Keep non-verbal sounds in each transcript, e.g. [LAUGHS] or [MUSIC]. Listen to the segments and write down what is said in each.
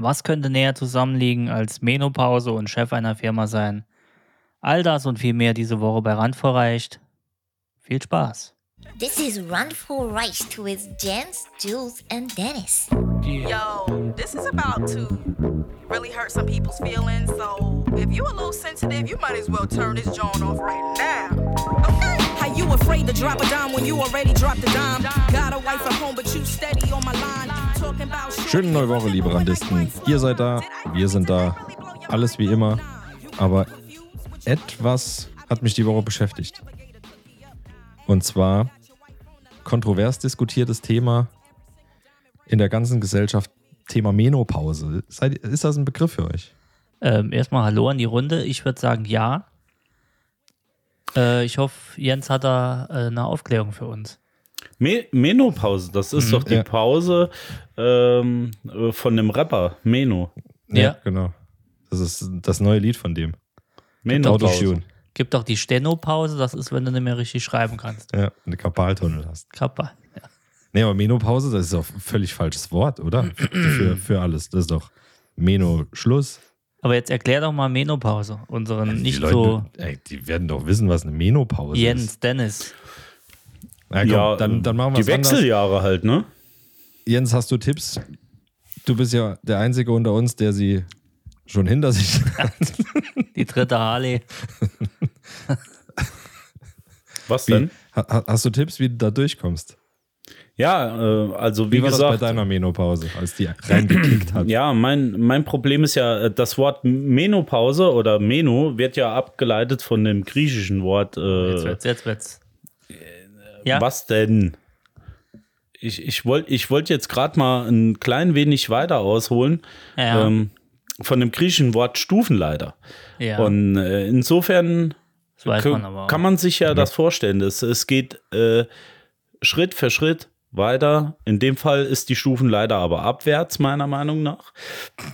Was könnte näher zusammenliegen als Menopause und Chef einer Firma sein? All das und viel mehr diese Woche bei Randvoll reicht. Viel Spaß. This is Run for Rice with Jens, Jules, and Dennis. Yo, this is about to really hurt some people's feelings. So if you a little sensitive, you might as well turn this joint off right now. You afraid to drop a dime when you already dropped a dime? Got a wife at home, but you steady on my line. Talking about Schöne neue Woche, liebe Randisten. Ihr seid da, wir sind da, alles wie immer. Aber etwas hat mich die Woche beschäftigt. Und zwar kontrovers diskutiertes Thema in der ganzen Gesellschaft, Thema Menopause. Ist das ein Begriff für euch? Ähm, erstmal Hallo an die Runde. Ich würde sagen ja. Äh, ich hoffe, Jens hat da äh, eine Aufklärung für uns. Me Menopause, das ist doch die ja. Pause ähm, äh, von dem Rapper Meno. Ja. genau. Das ist das neue Lied von dem. Menopause. Gibt auch die Stenopause, das ist, wenn du nicht mehr richtig schreiben kannst. Ja, eine Kapaltunnel hast. Kappa. Ja. Nee, aber Menopause, das ist doch ein völlig falsches Wort, oder? für, für alles. Das ist doch Meno-Schluss. Aber jetzt erklär doch mal Menopause. Unseren Die nicht Leute, so ey, die werden doch wissen, was eine Menopause ist. Jens, Dennis. Na, komm, Ja, dann, dann machen wir die es anders. Wechseljahre halt, ne? Jens, hast du Tipps? Du bist ja der Einzige unter uns, der sie schon hinter sich [LAUGHS] hat. Die dritte Harley. Was Wie, denn? ha- hast du Tipps, wie du da durchkommst? Ja, äh, also wie, Wie war gesagt, das bei deiner Menopause, als die reingekickt hat? Ja, mein, mein Problem ist ja, äh, das Wort Menopause oder Meno wird ja abgeleitet von dem griechischen Wort. Jetzt Äh, wird's, jetzt wird's. Ja, Was denn? Ich, ich wollte ich wollt jetzt gerade mal ein klein wenig weiter ausholen. Ja. Ähm, von dem griechischen Wort Stufenleiter. ja. Und äh, insofern man aber auch. kann man sich ja das vorstellen. Es, es geht äh, Schritt für Schritt weiter. In dem Fall ist die Stufenleiter aber abwärts, meiner Meinung nach.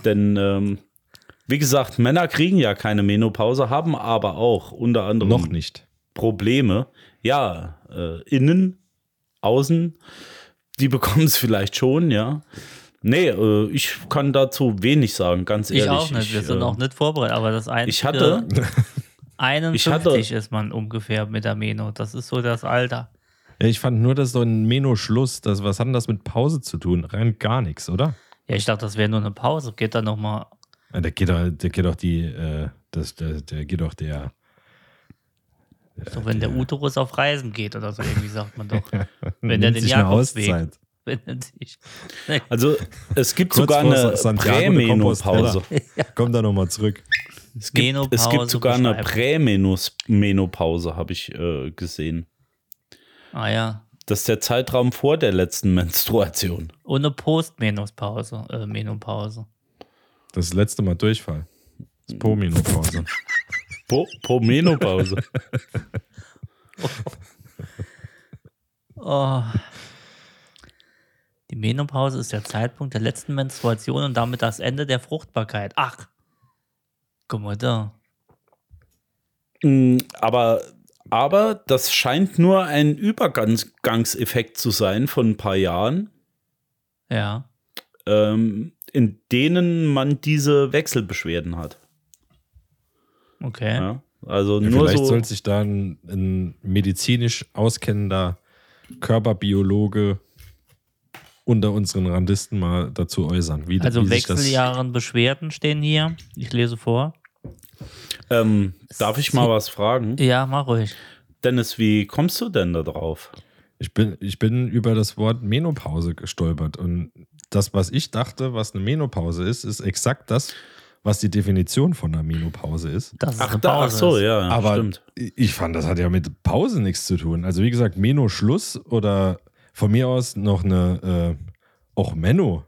Denn, ähm, wie gesagt, Männer kriegen ja keine Menopause, haben aber auch unter anderem Noch nicht. Probleme. Ja, äh, innen, außen, die bekommen es vielleicht schon, ja. Nee, äh, ich kann dazu wenig sagen, ganz ich ehrlich. auch nicht. Wir sind äh, auch nicht vorbereitet. Aber das einzige, Ich hatte, 51 [LAUGHS] ich hatte- ist man ungefähr mit der Meno. Das ist so das Alter. Ja, ich fand nur, dass so ein Meno-Schluss, das, was hat denn das mit Pause zu tun? Rein gar nichts, oder? Ja, ich dachte, das wäre nur eine Pause. Geht dann nochmal. Ja, der geht doch, der geht doch die, äh, das, der, der geht doch der, So, wenn der Uterus auf Reisen geht oder so, irgendwie sagt man doch. [LAUGHS] Wenn der den Jakobsweg [LAUGHS] also es gibt Kurz sogar eine Prämenopause. [LAUGHS] Compostela. Kommt da nochmal zurück. Es gibt, es gibt sogar eine. Prämenopause, habe ich äh, gesehen. Ah ja. Das ist der Zeitraum vor der letzten Menstruation. Eine Postmenopause. Äh, Menopause. Das letzte Mal Durchfall. Das Po-Menopause. [LAUGHS] Po, po Menopause. [LAUGHS] Oh. Die Menopause ist der Zeitpunkt der letzten Menstruation und damit das Ende der Fruchtbarkeit. Ach. Guck mal da. Mm, aber, aber das scheint nur ein Übergangseffekt zu sein von ein paar Jahren, Ja. ähm, in denen man diese Wechselbeschwerden hat. Okay. Ja? Also Ja, nur vielleicht so. sollte sich da ein, ein medizinisch auskennender Körperbiologe unter unseren Randisten mal dazu äußern. Wie, Also wie Wechseljahren Beschwerden stehen hier. Ich lese vor. Ähm, darf ich mal was fragen? Ja, mach ruhig. Dennis, wie kommst du denn da drauf? Ich bin, ich bin über das Wort Menopause gestolpert und das, was ich dachte, was eine Menopause ist, ist exakt das, was die Definition von einer Menopause ist. Das ist Ach, eine da, ach so, ja, Aber stimmt. ich fand, das hat ja mit Pause nichts zu tun. Also wie gesagt, Meno Schluss oder von mir aus noch eine äh, auch Menno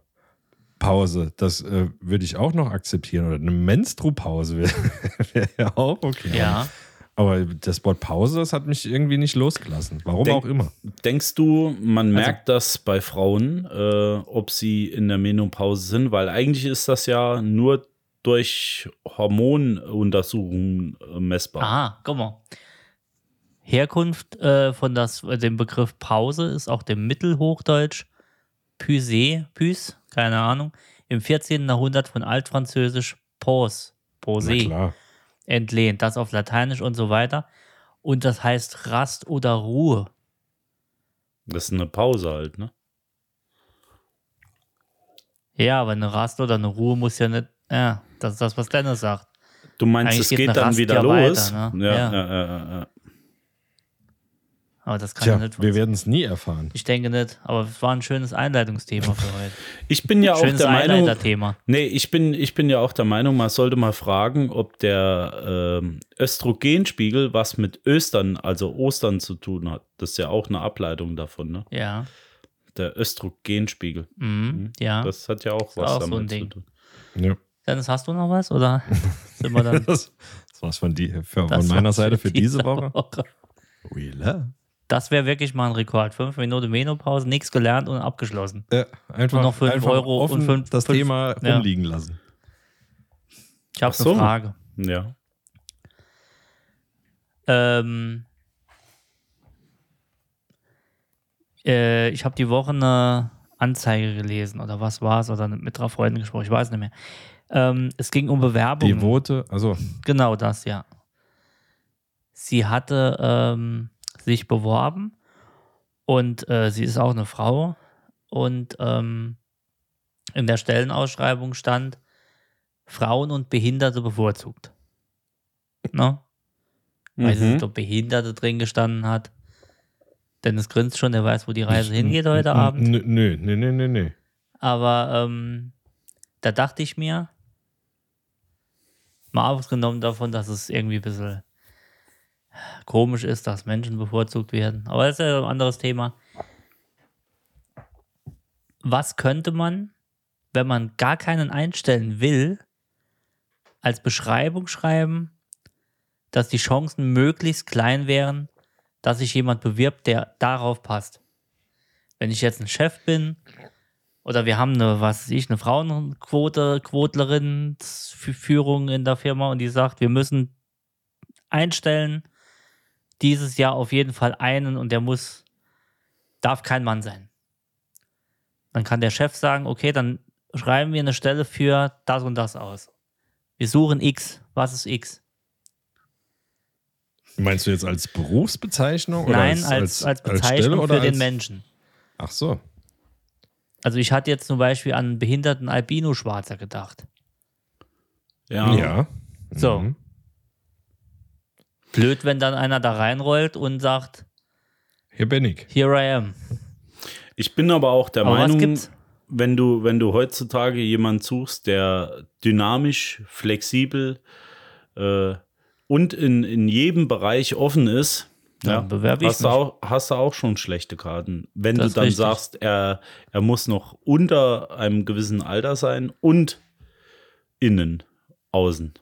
Pause, das äh, würde ich auch noch akzeptieren. Oder eine Menstru-Pause wäre [LAUGHS] wär ja auch okay. Ja. Aber das Wort Pause, das hat mich irgendwie nicht losgelassen. Warum Denk- auch immer. Denkst du, Also man merkt das bei Frauen, äh, ob sie in der Menopause sind? Weil eigentlich ist das ja nur durch Hormonuntersuchungen äh, messbar. Aha, guck mal. Herkunft äh, von das, äh, dem Begriff Pause ist auch dem Mittelhochdeutsch Pysee, Pys, keine Ahnung, im 14. Jahrhundert von Altfranzösisch pose, klar. entlehnt, das auf Lateinisch und so weiter. Und das heißt Rast oder Ruhe. Das ist eine Pause halt, ne? Ja, aber eine Rast oder eine Ruhe muss ja nicht, ja, das ist das, was Dennis sagt. Du meinst, Eigentlich es geht geht dann Rast wieder ja los? weiter, ne? Ja. ja. Ja, ja, ja. Aber das kann Tja, ja nicht wir werden es nie erfahren. Ich denke nicht, aber es war ein schönes Einleitungsthema für heute. [LAUGHS] Ich bin ja auch Schönes der Meinung, Einleiterthema. nee, ich bin, ich bin ja auch der Meinung, man sollte mal fragen, ob der ähm, Östrogenspiegel was mit Östern, also Ostern zu tun hat. Das ist ja auch eine Ableitung davon, ne? Ja. Der Östrogenspiegel. Mhm. Ja. Das hat ja auch was auch so damit ein zu Ding. tun. Ja. Dennis, hast du noch was? Oder [LAUGHS] sind wir dann Das, das war's von, die, für, Das von meiner Seite für diese diese Woche. Woche. We love. Das wäre wirklich mal ein Rekord. Fünf Minuten Menopause, nichts gelernt und abgeschlossen. Ja, einfach, Und noch fünf einfach Euro offen und fünf- das fünf- Thema ja. rumliegen lassen. Ich habe so. eine Frage. Ja. Ähm, äh, ich habe die Woche eine Anzeige gelesen oder was war es oder mit drei Freunden gesprochen, ich weiß nicht mehr. Ähm, es ging um Bewerbungen. Devote, also Genau das, ja. Sie hatte ähm, sich beworben und äh, sie ist auch eine Frau und ähm, in der Stellenausschreibung stand Frauen und Behinderte bevorzugt. Ne? Ich Mhm. nicht, ob Behinderte drin gestanden hat. Dennis grinst schon, der weiß, wo die Reise hingeht heute Abend. Nö, nö, nö, nö, nö, nö. Aber ähm, da dachte ich mir, mal ausgenommen davon, dass es irgendwie ein bisschen komisch ist, dass Menschen bevorzugt werden. Aber das ist ja ein anderes Thema. Was könnte man, wenn man gar keinen einstellen will, als Beschreibung schreiben, dass die Chancen möglichst klein wären, dass sich jemand bewirbt, der darauf passt? Wenn ich jetzt ein Chef bin, oder wir haben eine, was weiß ich, eine Frauenquote, Quotlerin, Führung in der Firma und die sagt, wir müssen einstellen, dieses Jahr auf jeden Fall einen und der muss, darf kein Mann sein. Dann kann der Chef sagen, okay, dann schreiben wir eine Stelle für das und das aus. Wir suchen X. Was ist X? Meinst du jetzt als Berufsbezeichnung? oder Nein, als, als, Stelle Bezeichnung oder für den als- Menschen. Ach so. Also ich hatte jetzt zum Beispiel an einen behinderten Albino-Schwarzer gedacht. Ja. Ja. So. Mhm. Blöd, wenn dann einer da reinrollt und sagt, Hier bin ich. here I am. Ich bin aber auch der Aber Meinung, wenn du, wenn du heutzutage jemanden suchst, der dynamisch, flexibel äh, und in, in jedem Bereich offen ist, Dann ja, bewerbe ich hast, du auch, hast du auch schon schlechte Karten. Wenn Das du dann richtig. sagst, er, er muss noch unter einem gewissen Alter sein und innen, außen,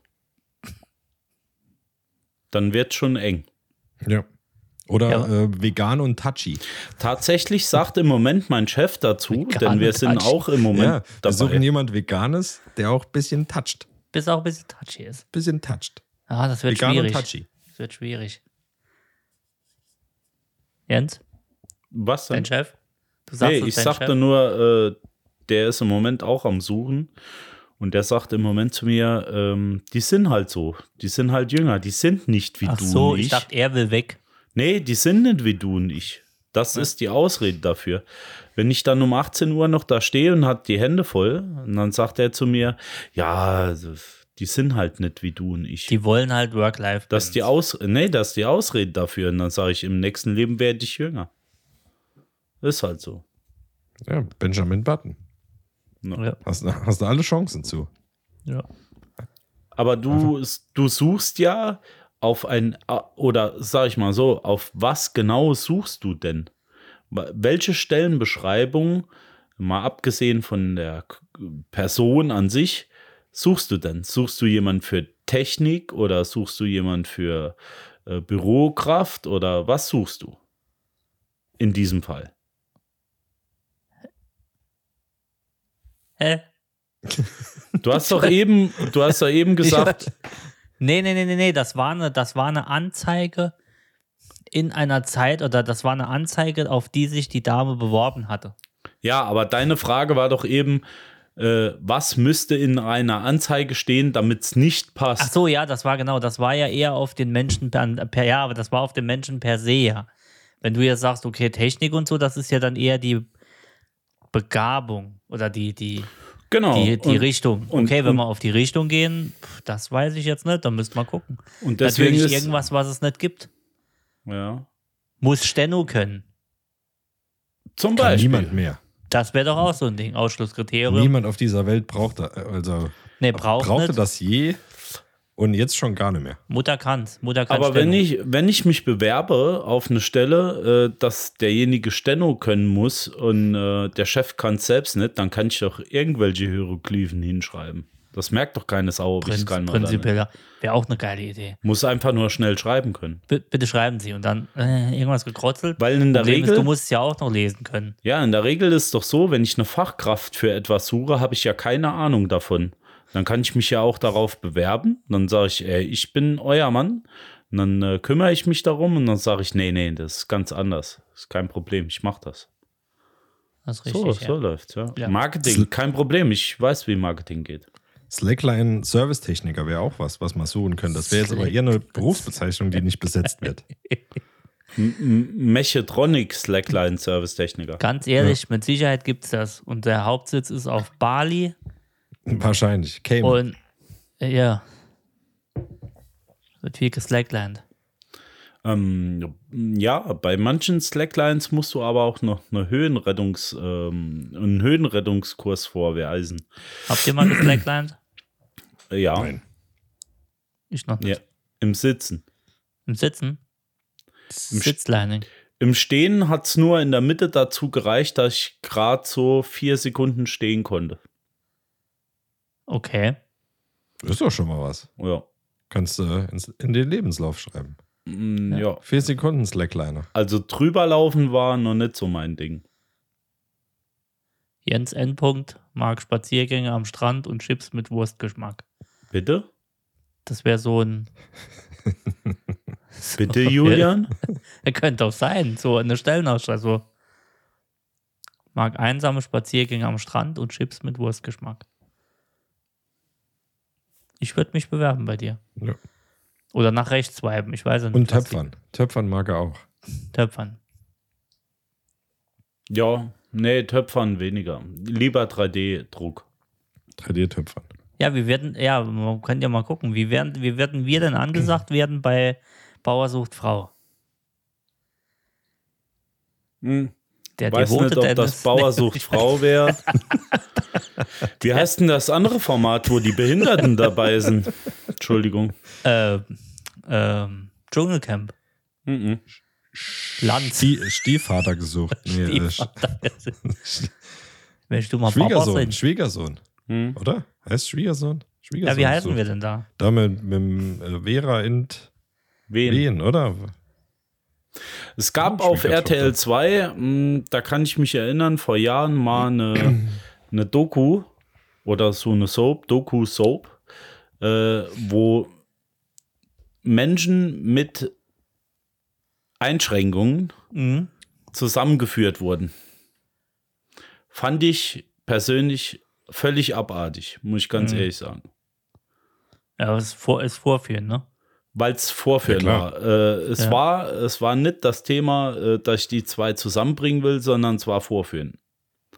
dann wird schon eng. Ja. Oder Ja. äh, vegan und touchy. Tatsächlich sagt im Moment mein Chef dazu, [LAUGHS] Vegan denn wir sind touchy. auch im Moment ja, wir suchen dabei. jemand Veganes, der auch ein bisschen toucht. Bis auch ein bisschen touchy ist. Bisschen toucht. Ah, das wird Vegan schwierig. und touchy. Das wird schwierig. Jens, Was denn? dein Chef? Du sagst Nee, ich dein sagte Chef? nur, äh, der ist im Moment auch am Suchen. Und der sagt im Moment zu mir, ähm, die sind halt so. Die sind halt jünger. Die sind nicht wie Ach du so, und ich ich. dachte, er will weg. nee, die sind nicht wie du und ich. Das ist die Ausrede dafür. Wenn ich dann um 18 Uhr noch da stehe und hat die Hände voll, und dann sagt er zu mir, ja, also, die sind halt nicht wie du und ich. Die wollen halt Work-Life. das ist die Aus nee, das ist die Ausrede dafür. Und dann sage ich, im nächsten Leben werde ich jünger. Ist halt so. Ja, Benjamin Button. Ja. Hast, hast du alle Chancen zu. ja. Aber du, du suchst ja auf ein, oder sag ich mal so, auf was genau suchst du denn? Welche Stellenbeschreibung, mal abgesehen von der Person an sich, suchst du denn? Suchst du jemanden für Technik oder suchst du jemanden für äh, Bürokraft oder was suchst du? In diesem Fall. Hä? Du hast doch eben, du hast doch eben [LAUGHS] gesagt, Nee, nee, nee, nee, nee, das war eine, das war eine Anzeige in einer Zeit oder das war eine Anzeige, auf die sich die Dame beworben hatte. Ja, aber deine Frage war doch eben, äh, was müsste in einer Anzeige stehen, damit es nicht passt. Ach so, ja, das war genau, das war ja eher auf den Menschen per, per ja, aber das war auf den Menschen per se ja. Wenn du jetzt sagst, okay, Technik und so, das ist ja dann eher die Begabung oder die, die, genau. die, die und, Richtung. und- okay, wenn und- wir auf die Richtung gehen, das weiß ich jetzt nicht, dann müsst man gucken. und deswegen Natürlich ist, irgendwas, was es nicht gibt. ja, Muss Steno können. zum Kann Beispiel. niemand mehr. Das wäre doch auch so ein Ding, Ausschlusskriterium. Niemand auf dieser Welt braucht, da- also nee, braucht brauchte nicht. das je und jetzt schon gar nicht mehr. Mutter kann's. Mutter kann Aber wenn Steno. ich, wenn ich mich bewerbe auf eine Stelle, äh, dass derjenige Steno können muss und äh, der Chef kann es selbst nicht, dann kann ich doch irgendwelche Hieroglyphen hinschreiben. Das merkt doch keine Sau, ob ich es kann prinzipiell wäre auch eine geile Idee. Muss einfach nur schnell schreiben können. B bitte schreiben Sie und dann äh, irgendwas gekrotzelt. Weil in der Problem Regel, ist, du musst es ja auch noch lesen können. ja, in der Regel ist doch so, wenn ich eine Fachkraft für etwas suche, habe ich ja keine Ahnung davon. Dann kann ich mich ja auch darauf bewerben. Dann sage ich, ey, ich bin euer Mann. Und dann äh, kümmere ich mich darum und dann sage ich, nee, nee, das ist ganz anders. Das ist kein Problem, ich mache das. Das ist So, richtig. so ja. läuft's, ja. Ja. Marketing, kein Problem. Ich weiß, wie Marketing geht. Slackline Servicetechniker wäre auch was, was man suchen könnte. Das wäre jetzt aber eher eine Berufsbezeichnung, die nicht besetzt wird. [LAUGHS] Mechatronic Slackline Service Techniker. Ganz ehrlich, mit Sicherheit gibt es das. Und der Hauptsitz ist auf Bali. [LAUGHS] Wahrscheinlich. Cayman. Und äh, ja. Wird viel geslacklined. Ähm, ja, bei manchen Slacklines musst du aber auch noch eine Höhenrettungs, ähm, einen Höhenrettungskurs vorweisen. Habt ihr mal geslacklined? Äh, Ja, Nein. Ich noch nicht. ja, im Sitzen. Im Sitzen? Sitzlining. Im Stehen hat es nur in der Mitte dazu gereicht, dass ich gerade so vier Sekunden stehen konnte. Okay. Das ist doch schon mal was. Ja. Kannst du ins, in den Lebenslauf schreiben. Mm, ja. Vier Sekunden Slackliner. Also drüber laufen war noch nicht so mein Ding. Jens Endpunkt mag Spaziergänge am Strand und Chips mit Wurstgeschmack. Bitte? Das wäre so ein. [LAUGHS] Bitte, Julian? [LAUGHS] Er könnte auch sein, so eine Stellenausschreibung. So. Mag einsame Spaziergänge am Strand und Chips mit Wurstgeschmack. Ich würde mich bewerben bei dir. Ja. Oder nach rechts swipen, ich weiß nicht. Und Töpfern. Töpfern mag er auch. Töpfern. Ja, nee, Töpfern weniger. Lieber 3D-Druck. 3D-Töpfern. Ja, wir werden, ja, man könnte ja mal gucken, wie werden, wie werden wir denn angesagt werden bei Bauer sucht Frau? Hm. Der Weiß devote nicht, ob Dennis- das Bauer sucht Frau wäre. [LAUGHS] Wie heißt denn das andere Format, wo die Behinderten dabei sind? Entschuldigung. äh, ähm, Dschungelcamp. Mhm. Lanz. Stie Stiefvater gesucht. Nee, äh, Mensch, du mal Papa Schwiegersohn. sein. Schwiegersohn. Hm. Oder? Heißt Schwiegersohn? Schwiegersohn Ja, wie heißen wir denn da? Da mit, mit dem, äh, Vera in Wen? Wien, oder? Es gab Oh, auf. RTL 2, mh, da kann ich mich erinnern, vor Jahren mal eine, eine Doku oder so eine Soap, Doku-Soap, äh, wo Menschen mit Einschränkungen Mhm. zusammengeführt wurden. Fand ich persönlich völlig abartig, muss ich ganz Mhm. ehrlich sagen. Ja, das ist, vor, ist Vorführen, ne? Weil es Vorführen Ja, war. Äh, es, Ja. war. Es war nicht das Thema, äh, dass ich die zwei zusammenbringen will, sondern es war Vorführen.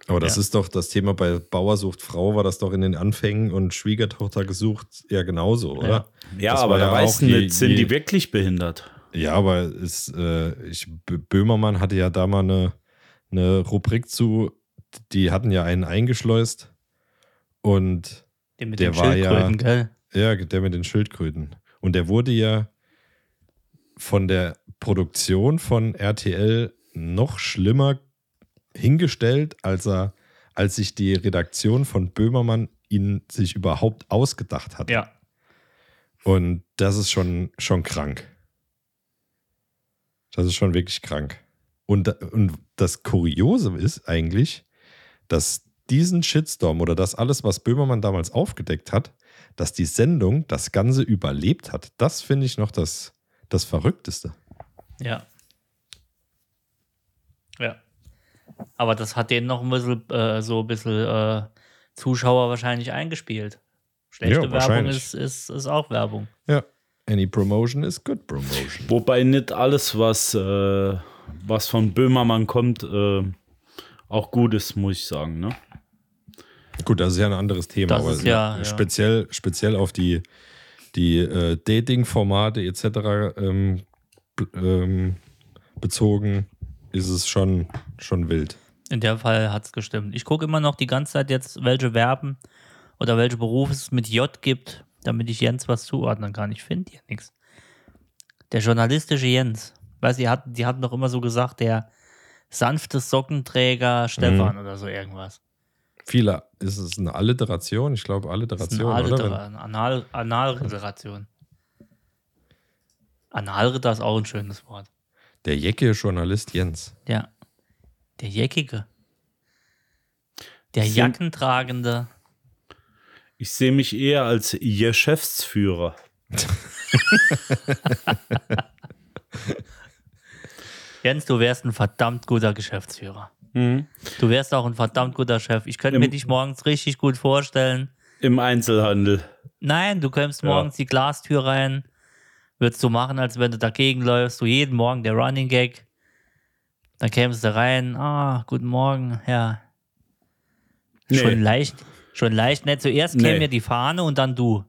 Aber das Ja. ist doch das Thema bei Bauer sucht Frau, war das doch in den Anfängen und Schwiegertochter gesucht ja genauso, oder? Ja, aber da je- nicht, sind die wirklich behindert? Ja, aber ist, äh, ich, Böhmermann hatte ja da mal eine, eine Rubrik zu, die hatten ja einen eingeschleust und mit Der den war ja- Schildkröten, gell? ja, der mit den Schildkröten. Und der wurde ja von der Produktion von RTL noch schlimmer hingestellt, als er, als sich die Redaktion von Böhmermann ihn sich überhaupt ausgedacht hat. Ja. Und das ist schon, schon krank. Das ist schon wirklich krank. Und, und das Kuriose ist eigentlich, dass diesen Shitstorm oder das alles, was Böhmermann damals aufgedeckt hat, dass die Sendung das Ganze überlebt hat. Das finde ich noch das, das Verrückteste. Ja. Ja. Aber das hat denen noch ein bisschen, äh, so ein bisschen äh, Zuschauer wahrscheinlich eingespielt. Schlechte Ja, Werbung ist, ist, ist auch Werbung. Ja. Any promotion is good promotion. Wobei nicht alles, was, äh, was von Böhmermann kommt, äh, auch gut ist, muss ich sagen. Ne? Gut, das ist ja ein anderes Thema, Das aber ist ja- ja. speziell, speziell auf die, die äh, Dating-Formate etc. Ähm, ähm, bezogen ist es schon, schon wild. In dem Fall hat es gestimmt. Ich gucke immer noch die ganze Zeit jetzt, welche Verben oder welche Berufe es mit J gibt, damit ich Jens was zuordnen kann. Ich finde hier nichts. Der journalistische Jens. Weiß die hatten, die hatten doch immer so gesagt, der sanfte Sockenträger Stefan Mhm. oder so irgendwas. Viele, ist es eine Alliteration? Ich glaube, Das ist Alliteration, eine oder? Allitera- Anal Analriteration. Analritter ist auch ein schönes Wort. Der Jecke Journalist Jens. Ja. Der Jäckige. Der Sind- Jackentragende. Ich sehe mich eher als Geschäftsführer. [LAUGHS] Jens, du wärst ein verdammt guter Geschäftsführer. Du wärst auch ein verdammt guter Chef. Ich könnte mir dich morgens richtig gut vorstellen. Im Einzelhandel. Nein, du kommst Ja. morgens die Glastür rein, würdest du machen, als wenn du dagegen läufst. Du jeden Morgen der Running Gag. Dann kämst du rein. Ah, guten Morgen, ja. Nee. Schon leicht, schon leicht. Ne, zuerst käme Nee. mir die Fahne und dann du.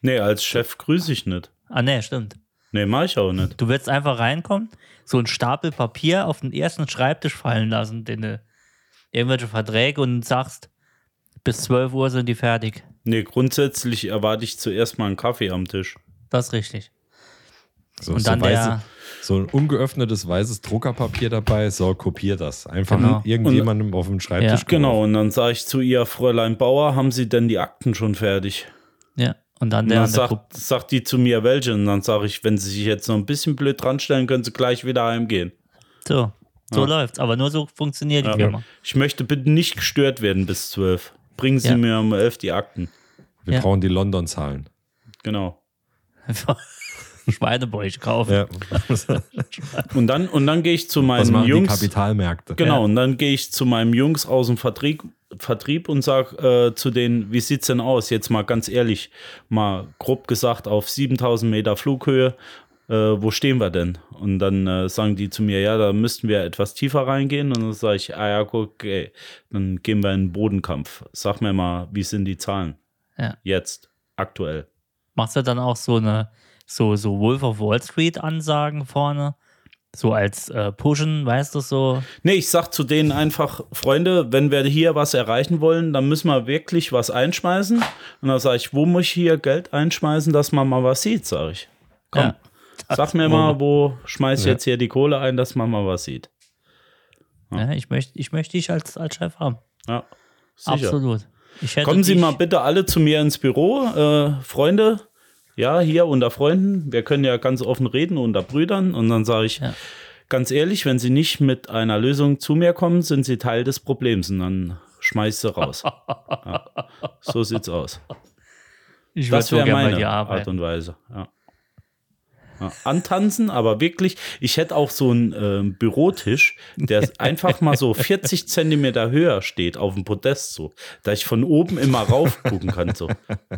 Nee, als Chef grüße ich nicht. Ah, ne, stimmt. Nee, mach ich auch nicht. Du würdest einfach reinkommen, so einen Stapel Papier auf den ersten Schreibtisch fallen lassen, den, äh, irgendwelche Verträge und sagst, bis 12 Uhr sind die fertig. Nee, grundsätzlich erwarte ich zuerst mal einen Kaffee am Tisch. Das ist richtig. So, Und so, dann weiße, der- so ein ungeöffnetes weißes Druckerpapier dabei. So, kopier das. Einfach Genau. irgendjemandem auf dem Schreibtisch. Ja. Genau, und dann sage ich zu ihr, Fräulein Bauer, haben Sie denn die Akten schon fertig? Ja. Und dann Und der dann an der sagt, sagt die zu mir welche. Und dann sage ich, wenn Sie sich jetzt noch ein bisschen blöd dran stellen, können Sie gleich wieder heimgehen. So, so läuft's. Aber nur so funktioniert die Ja. Firma. Ich möchte bitte nicht gestört werden bis zwölf. Bringen Sie Ja. mir um elf die Akten. Wir Ja. brauchen die London-Zahlen. Genau. [LAUGHS] Schweinebäuche kaufen. Ja. [LAUGHS] Und dann, und dann gehe ich zu Was meinen machen die Jungs. Kapitalmärkte? Genau, Ja. und dann gehe ich zu meinen Jungs aus dem Vertrieb, Vertrieb und sage äh, zu denen, wie sieht's denn aus? Jetzt mal ganz ehrlich, mal grob gesagt auf 7000 Meter Flughöhe, äh, wo stehen wir denn? Und dann äh, sagen die zu mir, ja, da müssten wir etwas tiefer reingehen. Und dann sage ich, ah ja, okay, dann gehen wir in den Bodenkampf. Sag mir mal, wie sind die Zahlen? Ja. Jetzt, aktuell. Machst du dann auch so eine, so, so Wolf of Wall Street Ansagen vorne? So als äh, Pushen, weißt du, so. Nee, ich sag zu denen einfach, Freunde, wenn wir hier was erreichen wollen, dann müssen wir wirklich was einschmeißen. Und dann sage ich, wo muss ich hier Geld einschmeißen, dass man mal was sieht, sage ich. Komm, Ja. sag mir mal, wo schmeiß ich jetzt hier die Kohle ein, dass man mal was sieht. Ja, ich möchte ich möchte dich als, als Chef haben. Ja, sicher. Absolut. Kommen Sie mal bitte alle zu mir ins Büro, äh, Freunde. Ja, hier unter Freunden. Wir können ja ganz offen reden unter Brüdern. Und dann sage ich, Ja. ganz ehrlich, wenn Sie nicht mit einer Lösung zu mir kommen, sind Sie Teil des Problems. Und dann schmeiß ich Sie raus. [LAUGHS] ja. So sieht's aus. Ich Das so wäre bei meine Art und Weise. Ja. Ja, antanzen, aber wirklich, ich hätte auch so einen ähm, Bürotisch, der [LAUGHS] einfach mal so 40 Zentimeter höher steht auf dem Podest, so, da ich von oben immer rauf gucken kann. So.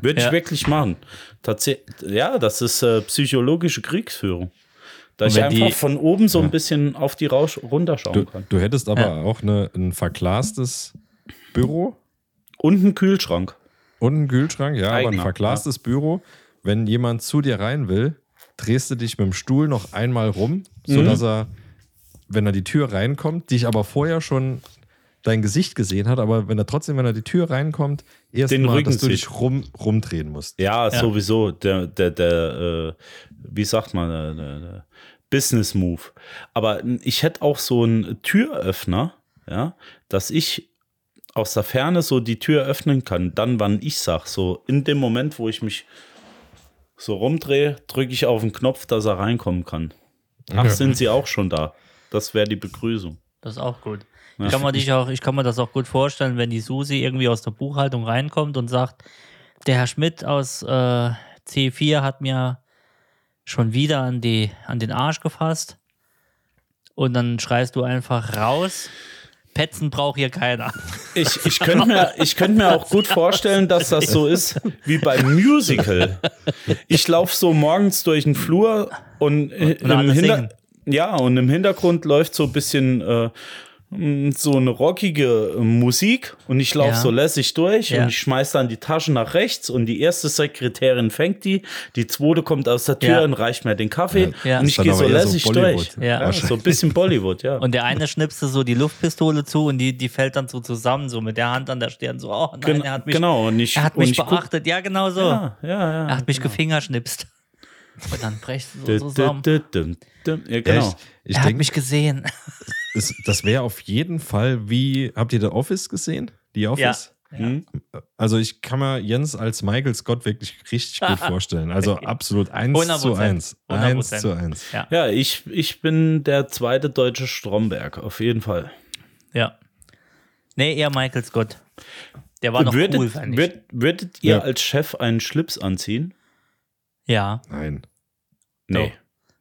Würde ich Ja. wirklich machen. Tatsächlich, ja, das ist äh, psychologische Kriegsführung. Da ich einfach die- von oben so ein bisschen auf die Rausch runterschauen Du, kann. du hättest aber Ja. auch eine, ein verglastes Büro Und ein Kühlschrank. und einen Kühlschrank, ja, aber ein Eigener, verglastes Büro. Wenn jemand zu dir rein will, drehst du dich mit dem Stuhl noch einmal rum, Mhm. sodass er, wenn er die Tür reinkommt, dich aber vorher schon dein Gesicht gesehen hat, aber wenn er trotzdem, wenn er die Tür reinkommt, Den erstmal, Rücken dass du dich rum, rumdrehen musst. Ja, sowieso. Der, der, der, äh, wie sagt man, der, der, der Business Move. Aber ich hätte auch so einen Türöffner, ja, dass ich aus der Ferne so die Tür öffnen kann, dann, wann ich sag, so in dem Moment, wo ich mich so rumdrehe, drücke ich auf den Knopf, dass er reinkommen kann. Ach, Ja. sind sie auch schon da? Das wäre die Begrüßung. Das ist auch gut. Ich kann, man dich auch, ich kann mir das auch gut vorstellen, wenn die Susi irgendwie aus der Buchhaltung reinkommt und sagt, der Herr Schmidt aus äh, C4 hat mir schon wieder an, die, an den Arsch gefasst. Und dann schreist du einfach raus, Petzen braucht hier keiner. Ich, ich könnte mir, ich könnt mir auch gut vorstellen, dass das so ist wie beim Musical. Ich laufe so morgens durch den Flur und, und alle im Hinter singen. ja, und im Hintergrund läuft so ein bisschen äh, so eine rockige äh, Musik und ich laufe Ja. so lässig durch Ja. und ich schmeiß dann die Taschen nach rechts und die erste Sekretärin fängt die, die zweite kommt aus der Tür Ja. und reicht mir den Kaffee Ja. und ich gehe so so lässig Bollywood. durch. Ja. so ein bisschen Bollywood, ja. Und der eine schnipste so die Luftpistole zu und die, die fällt dann so zusammen, so mit der Hand an der Stirn, so, oh nein, Gen- er hat mich, genau, und ich, er hat und mich beachtet. Ja, genau so. Ja, ja, ja. er hat mich gefingerschnipst. [LAUGHS] Und dann brechst du so zusammen. Ja, genau. ich ich er hat denke, mich gesehen. Das, das wäre auf jeden Fall wie. Habt ihr The Office gesehen? Die Office? Hm? Also ich kann mir Jens als Michael Scott wirklich richtig gut [LAUGHS] vorstellen. Also absolut eins 100%. zu eins. Eins 100%. zu eins. Ja. Ja, ich, ich bin der zweite deutsche Stromberg, auf jeden Fall. Ja. Nee, eher Michael Scott. Der war noch würdet, cool, fand ich. würd, würdet ihr Ja. als Chef einen Schlips anziehen? ja, Nein. Nee.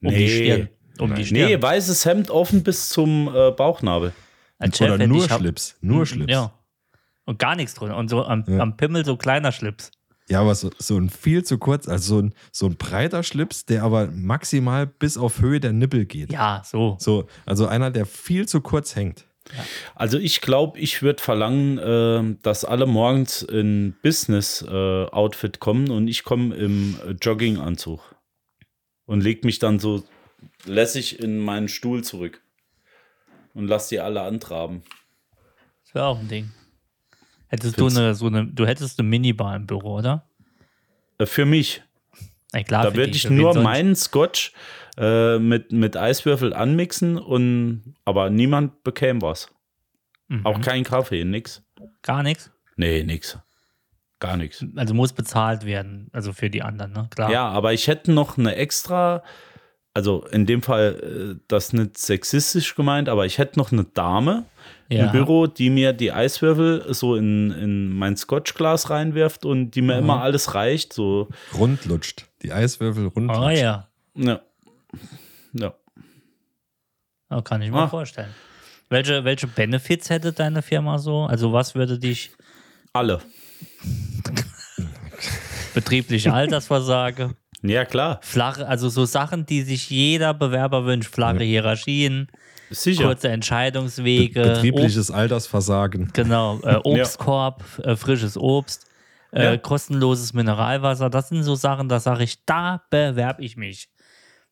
um die Stirn. Um die Stirn. Nee, weißes Hemd offen bis zum äh, Bauchnabel. Als Chef Oder nur ich Schlips. Nur Schlips. Ja. Und gar nichts drin. Und so am, Ja. am Pimmel so kleiner Schlips. Ja, aber so, so ein viel zu kurz, also so ein, so ein breiter Schlips, der aber maximal bis auf Höhe der Nippel geht. Ja, so. So, also einer, der viel zu kurz hängt. Also ich glaube, ich würde verlangen, äh, dass alle morgens in Business-Outfit kommen und ich komme im äh, Jogginganzug und leg mich dann so lässig in meinen Stuhl zurück und lass die alle antraben. Das wäre auch ein Ding. Hättest Find's- du eine, so eine, du hättest eine Minibar im Büro, oder? Äh, für mich. Ja, klar, Da würde ich nur meinen Scotch äh, mit, mit Eiswürfel anmixen und aber niemand bekäme was. Mhm. Auch kein Kaffee, nix. Gar nichts. Nee, nix. Gar nichts. Also muss bezahlt werden, also für die anderen, ne? Klar. Ja, aber ich hätte noch eine extra, also in dem Fall äh, das nicht sexistisch gemeint, aber ich hätte noch eine Dame Ja. im Büro, die mir die Eiswürfel so in, in mein Scotchglas reinwirft und die mir Mhm. immer alles reicht. So, Rund lutscht. Die Eiswürfel rund Oh lutscht. ja. ja. Ja. Ja, kann ich mir Ah. vorstellen. Welche, welche Benefits hätte deine Firma so? Also was würde dich Alle. [LAUGHS] betriebliche Altersversage, Ja, klar. flache, also so Sachen, die sich jeder Bewerber wünscht, flache Hierarchien, Sicher. kurze Entscheidungswege, Betriebliches Altersversagen. Genau, äh, Obstkorb, äh, frisches Obst, äh, Ja. kostenloses Mineralwasser. Das sind so Sachen, da sage ich, da bewerbe ich mich.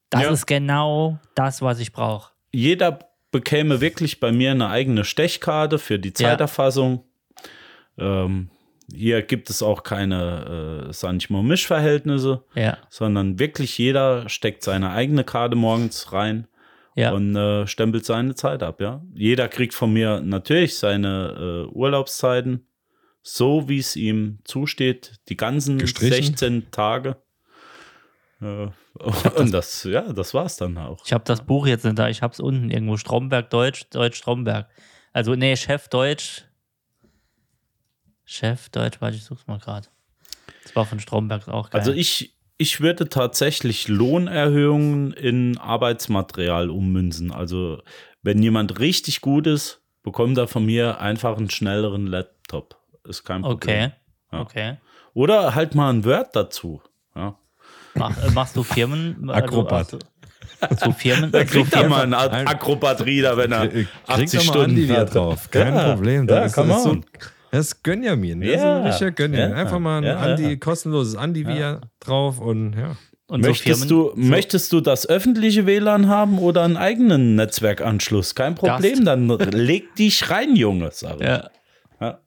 Das Ja. ist genau das, was ich brauche. Jeder bekäme wirklich bei mir eine eigene Stechkarte für die Zeiterfassung. Ähm, hier gibt es auch keine, äh, sag ich mal, Mischverhältnisse, Ja, sondern wirklich jeder steckt seine eigene Karte morgens rein ja. und äh, stempelt seine Zeit ab, ja. Jeder kriegt von mir natürlich seine äh, Urlaubszeiten, so wie es ihm zusteht, die ganzen Gestrichen? 16 Tage. Äh, und das, ja, das war's dann auch. Ich habe das Buch jetzt nicht da, ich habe es unten irgendwo. Stromberg Deutsch, Deutsch Stromberg. Also, nee, Chef Deutsch. Chef Deutsch, warte, ich such's mal gerade. Das war von Stromberg auch geil. Also ich, ich würde tatsächlich Lohnerhöhungen in Arbeitsmaterial ummünzen. Also wenn jemand richtig gut ist, bekommt er von mir einfach einen schnelleren Laptop. Ist kein Problem. Okay, okay. Oder halt mal ein Word dazu. Ja. Mach, äh, machst du Firmen? also, [LAUGHS] Akrobat. Also, so Firmen, Da so kriegt er Firmen, mal einen Akrobat-Reader, wenn er Kriegt 80 doch mal Stunden hat. drauf. Kein Ja, Problem. Ja, Das, ist, ist so. Das ist Gönjamin. Das ist Ja, ein richtiger Gönjamin. ja, Einfach mal ein ja, Andi, ja. kostenloses Andi wieder drauf und ja. und so Möchtest, Firmen, du, möchtest du das öffentliche WLAN haben oder einen eigenen Netzwerkanschluss? Kein Problem, dann leg dich rein, Junge. Sag. Ja. Ja.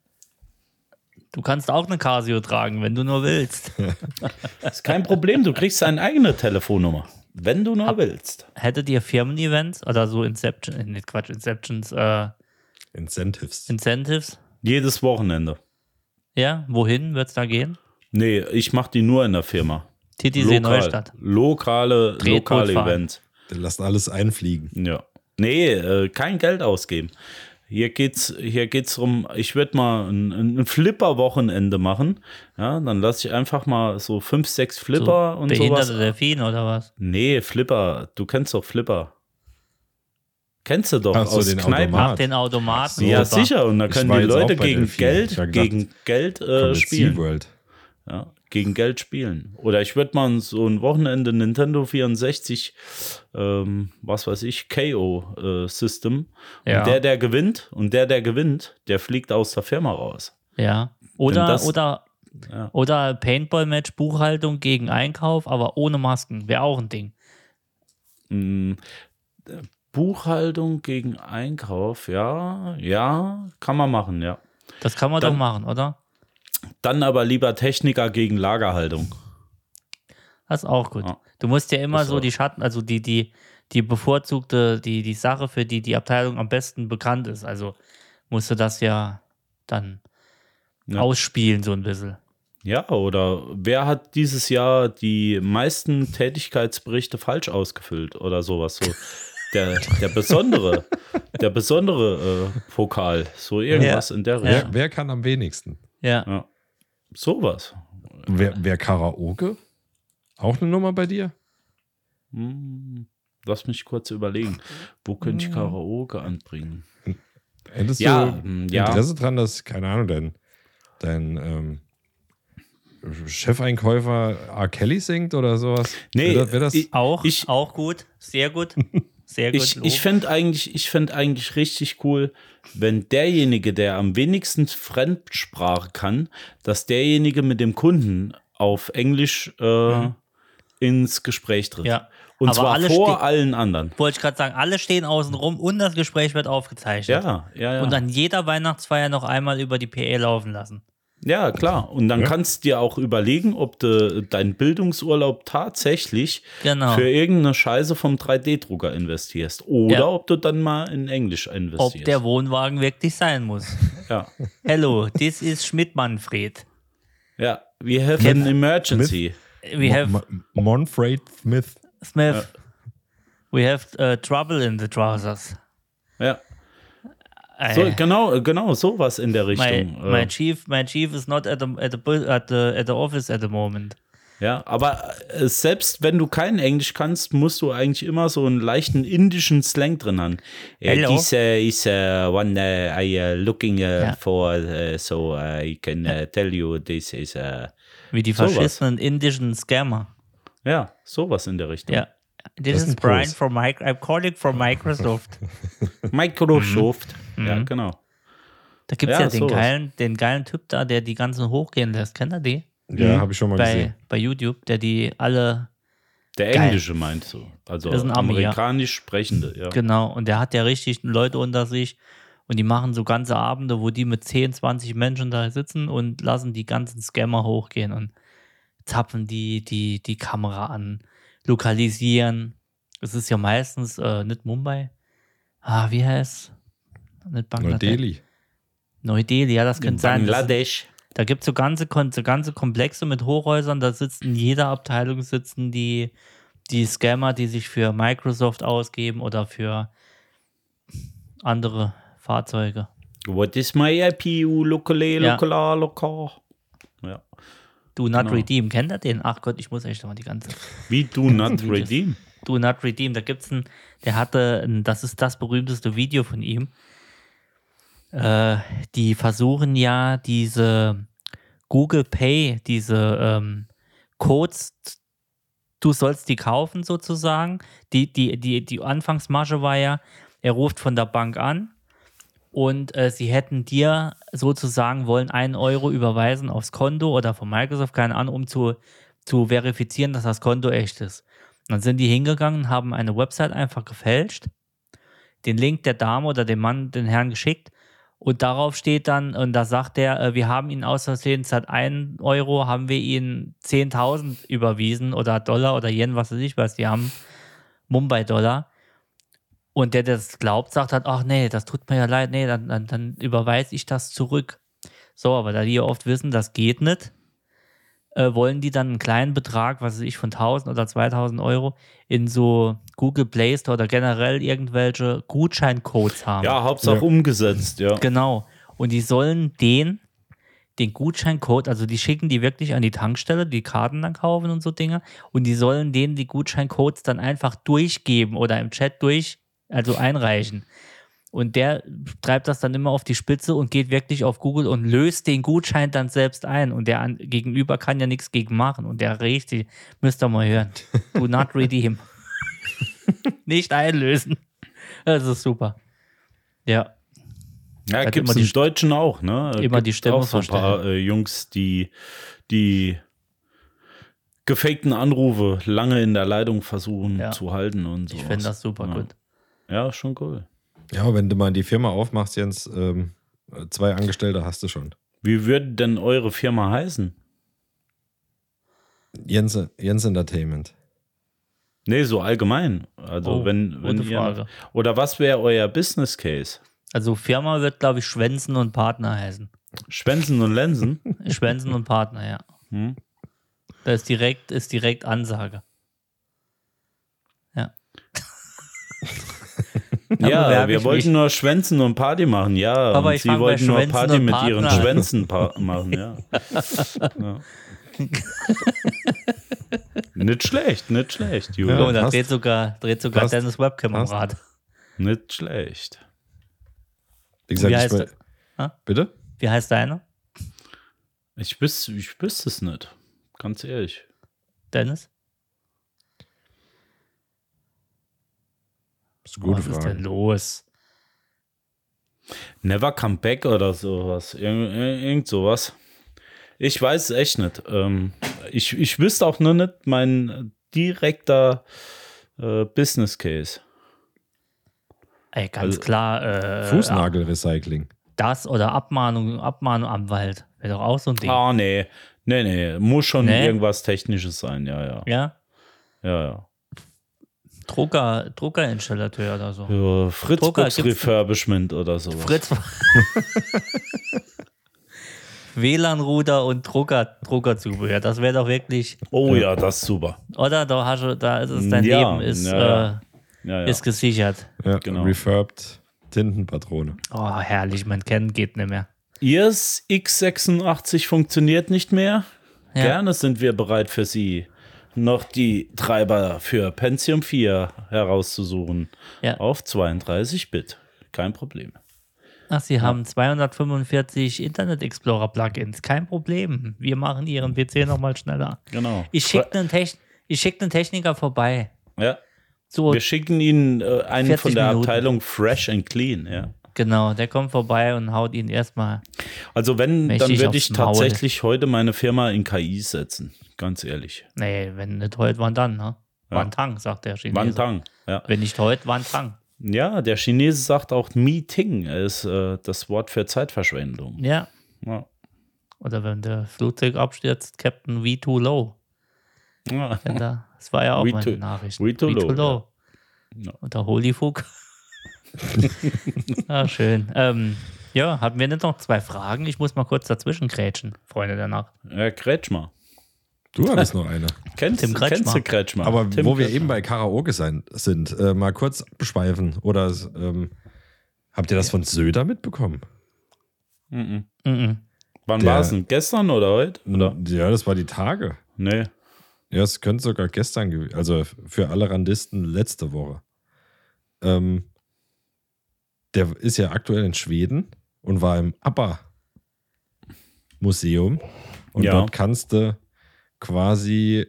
Du kannst auch eine Casio tragen, wenn du nur willst. [LAUGHS] Ist kein Problem, du kriegst deine eigene Telefonnummer, wenn du nur willst. Hättet ihr Firmen-Events oder so Inception, nicht Quatsch, Inceptions, äh, Incentives. Incentives? Jedes Wochenende. Ja, wohin wird es da gehen? Nee, ich mache die nur in der Firma. Titisee Neustadt. Lokale, lokale. Events. Lasst alles einfliegen. Ja. Nee, äh, kein Geld ausgeben. Hier geht's, hier geht's drum, ich würde mal ein, ein Flipper-Wochenende machen. Ja, dann lasse ich einfach mal so fünf, sechs Flipper so und behinderte sowas. Delfin oder was? Nee, Flipper. Du kennst doch Flipper. Kennst du doch Ach so, aus den Kneipen. Automat. Ach, den Automaten. Ja, Super. sicher. Und da können die Leute gegen. Geld, gedacht, gegen Geld äh, spielen. Ja, gegen Geld spielen. Oder ich würde mal so ein Wochenende Nintendo 64, ähm, was weiß ich, KO-System. Ja. Und der, der gewinnt, und der, der gewinnt, der fliegt aus der Firma raus. Ja. Oder, das- oder, Ja. oder Paintball-Match, Buchhaltung gegen Einkauf, aber ohne Masken. Wäre auch ein Ding. Mm, äh, Buchhaltung gegen Einkauf, ja, ja, kann man machen, ja. Das kann man Dann- doch machen, oder? Dann aber lieber Techniker gegen Lagerhaltung. Das ist auch gut. Ja. Du musst ja immer Das so die Schatten, also die, die, die bevorzugte, die, die Sache, für die die Abteilung am besten bekannt ist. Also musst du das ja dann Ja. ausspielen, so ein bisschen. Ja, oder wer hat dieses Jahr die meisten Tätigkeitsberichte falsch ausgefüllt oder sowas? So [LAUGHS] der, der besondere, der besondere äh, Pokal, so irgendwas in der Ja. Richtung. Wer, wer kann am wenigsten? Ja. Ja. Sowas. Wer, wer Karaoke? Auch eine Nummer bei dir? Hm, lass mich kurz überlegen. Wo könnte ich Karaoke anbringen? Hättest Ja, du ja. Interesse dran, dass, keine Ahnung, dein, dein ähm, Chefeinkäufer R. Kelly singt oder sowas? Nee, Wär das, wär das, ich- Auch, Ich- auch gut. Sehr gut. [LAUGHS] Sehr gut. Ich, Lob. ich fände eigentlich, ich fänd eigentlich richtig cool, wenn derjenige, der am wenigsten Fremdsprache kann, dass derjenige mit dem Kunden auf Englisch äh, ins Gespräch tritt. Mhm. Ja. Und Aber zwar alle vor allen anderen. Wollte ich gerade sagen, alle stehen außen rum und das Gespräch wird aufgezeichnet. Ja, ja, ja. Und an jeder Weihnachtsfeier noch einmal über die PE laufen lassen. Ja, klar. Und dann Ja. kannst du dir auch überlegen, ob du deinen Bildungsurlaub tatsächlich Genau. für irgendeine Scheiße vom 3D-Drucker investierst. Oder Ja. ob du dann mal in Englisch investierst. Ob der Wohnwagen wirklich sein muss. ja. Hello, this is Schmidt-Manfred. ja, we have an emergency. We have Monfred Smith. Smith. We have uh, trouble in the trousers. Ja. Äh, So, genau, genau, sowas in der my, Richtung. my äh, chief, my chief is not at the, at the, at the, at the office at the moment. ja, aber äh, selbst wenn du kein Englisch kannst, musst du eigentlich immer so einen leichten indischen Slang drin haben. Hello. This uh, is uh, one uh, I uh, looking uh, Ja. for, uh, so I can uh, tell you this is, uh, Wie die Sowas. verschissenen indischen Scammer. ja, sowas in der Richtung. Ja. This Das is Brian from Microsoft. I'm calling from Microsoft. [LAUGHS] Microsoft, Mhm. ja, genau. Da gibt es ja, Ja, den, geilen, den geilen Typ da, der die ganzen hochgehen lässt. Kennt ihr die? Ja, habe ich schon mal Bei, gesehen. bei YouTube, der die alle Der Geil. Englische meinst du, also Das ist ein Ami, ja. amerikanisch sprechende, ja. Genau, und der hat ja richtig Leute unter sich und die machen so ganze Abende, wo die mit 10, 20 Menschen da sitzen und lassen die ganzen Scammer hochgehen und zapfen die, die, die Kamera an, lokalisieren. Es ist ja meistens äh, nicht Mumbai. Ah, wie heißt Nicht Bangladesch. Neu-Delhi. Neu-Delhi, ja, das könnte sein. Bangladesch. da gibt es so ganze, so ganze Komplexe mit Hochhäusern, da sitzen in jeder Abteilung sitzen die, die Scammer, die sich für Microsoft ausgeben oder für andere Fahrzeuge. What is my IP, locale, Ja. locala, local? Ja. Do not Genau. redeem, kennt ihr den? Ach Gott, ich muss echt noch mal die ganze. Wie do [LAUGHS] not redeem? Do not redeem, da gibt's einen, der hatte, ein, das ist das berühmteste Video von ihm. Äh, die versuchen ja diese Google Pay, diese ähm, Codes, du sollst die kaufen sozusagen. Die, die, die, die Anfangsmasche war ja, er ruft von der Bank an und äh, sie hätten dir sozusagen wollen einen Euro überweisen aufs Konto oder von Microsoft, keine Ahnung, um zu, zu verifizieren, dass das Konto echt ist. Dann sind die hingegangen, haben eine Website einfach gefälscht, den Link der Dame oder dem Mann, den Herrn geschickt und darauf steht dann, und da sagt der, äh, wir haben Ihnen aus Versehen statt 1 Euro, haben wir Ihnen 10.000 überwiesen oder Dollar oder Yen, was weiß ich was, die haben Mumbai-Dollar. Und der, der das glaubt, sagt halt, ach nee, das tut mir ja leid, nee, dann, dann, dann überweise ich das zurück. So, aber da die ja oft wissen, das geht nicht, äh, wollen die dann einen kleinen Betrag, was weiß ich, von 1000 oder 2000 Euro in so Google Play Store oder generell irgendwelche Gutscheincodes haben. Ja, Hauptsache Ja. umgesetzt, ja. Genau. Und die sollen den, den Gutscheincode, also die schicken die wirklich an die Tankstelle, die Karten dann kaufen und so Dinge. Und die sollen denen die Gutscheincodes dann einfach durchgeben oder im Chat durch, also einreichen. Und der treibt das dann immer auf die Spitze und geht wirklich auf Google und löst den Gutschein dann selbst ein. Und der an, Gegenüber kann ja nichts gegen machen. Und der richtig, müsst ihr mal hören. Do not redeem. [LAUGHS] Nicht einlösen. Das ist super. Ja. Ja, gibt es im die- Deutschen auch, ne? immer Gibt die Stimme auch so ein paar äh, Jungs, die die gefakten Anrufe lange in der Leitung versuchen Ja. zu halten und so. Ich finde das super ja. gut. Ja, schon cool. Ja, wenn du mal die Firma aufmachst, Jens, ähm, zwei Angestellte hast du schon. Wie würde denn eure Firma heißen? Jens, Jens Entertainment. Nee, so allgemein. Also Oh, wenn, wenn gute ihr Frage. oder was wäre euer Business Case? Also Firma wird, glaube ich, Schwänzen und Partner heißen. Schwänzen und Lensen? [LAUGHS] Schwänzen und Partner, ja. Hm? Das ist direkt, ist direkt Ansage. Ja. [LAUGHS] ja, wir ich wollten mich. nur Schwänzen und Party machen, ja. Aber und ich sie wollten nur Party mit ihren Partner an. Schwänzen machen, ja. [LAUGHS] ja. Nicht schlecht, nicht schlecht, Ja, Julian. und da passt. dreht sogar, dreht sogar Passt. Dennis Webcam am. Rad. Nicht schlecht. Wie gesagt, Wie ich heißt er? Ha? Bitte? Wie heißt deiner? Ich wüsste, ich wüsste es nicht. Ganz ehrlich. Dennis? Ist eine gute Was ist Frage. denn los? Never Come Back oder sowas. Irgend, irgend sowas. Ich weiß es echt nicht. Ähm, ich, ich wüsste auch nur nicht mein direkter äh, Business Case. Ey, ganz Also- klar. Äh, Fußnagelrecycling. Das oder Abmahnung, Abmahnung am Wald. Wäre doch auch so ein Ding. Ah, nee. Nee, nee. Muss schon Nee? irgendwas Technisches sein. Ja, ja. Ja? Ja, ja. Drucker, Druckerinstallateur oder so. ja Fritz Drucker Books Refurbishment oder sowas. Fritz. [LAUGHS] WLAN-Router und Drucker, Druckerzubehör. Das wäre doch wirklich, Oh ja, das ist super. oder? Da hast du, da ist es, dein Ja, Leben ist, ja, ja. Äh, Ja, ja. ist gesichert. Ja, Genau. Refurbed Tintenpatrone. Oh, herrlich, mein Kennen geht nicht mehr. Ihrs X86 funktioniert nicht mehr. Ja. Gerne sind wir bereit für Sie, noch die Treiber für Pentium 4 herauszusuchen. Ja. Auf 32 Bit. Kein Problem. Ach, Sie haben 245 Internet Explorer Plugins. Kein Problem. Wir machen Ihren PC nochmal schneller. Genau. Ich schicke einen, Techn ich schick einen Techniker vorbei. Ja. So, Wir schicken Ihnen äh, einen 40 von der Minuten. Abteilung Fresh and Clean. Ja. genau, der kommt vorbei und haut ihn erstmal. Also wenn, dann würde ich tatsächlich heute meine Firma in KI setzen. Ganz ehrlich. Nee, wenn nicht heute, wann dann, ne? Ja. Wann Tang, sagt der Chinese. Wantang. Ja. Wenn nicht heute, wann Tang. ja, der Chinese sagt auch Meeting ist äh, das Wort für Zeitverschwendung. Ja. Ja. Oder wenn der Flugzeug abstürzt, Captain V too low. Ja. Da, das war ja auch We meine too- Nachricht. we too low, Ja. Und der Holy Fuck. [LAUGHS] ah, schön. Ähm, ja, hatten wir nicht noch zwei Fragen? Ich muss mal kurz dazwischen grätschen, Freunde der Nacht. Ja, Kretschmer. Du hattest noch eine. [LAUGHS] Kennst, Tim Kretschmer. kennst du Kretschmer? Aber Tim wo wir Kretschmer. eben bei Karaoke sein, sind, äh, mal kurz beschweifen. Oder ähm, habt ihr das von Söder mitbekommen? Mhm. Mhm. Wann war es denn? Gestern oder heute? Oder? Ja, das war die Tage. Nee. Ja, es könnte sogar gestern gewesen, also für alle Randisten letzte Woche. Ähm, der ist ja aktuell in Schweden und war im ABBA-Museum. Und Ja. dort kannst du quasi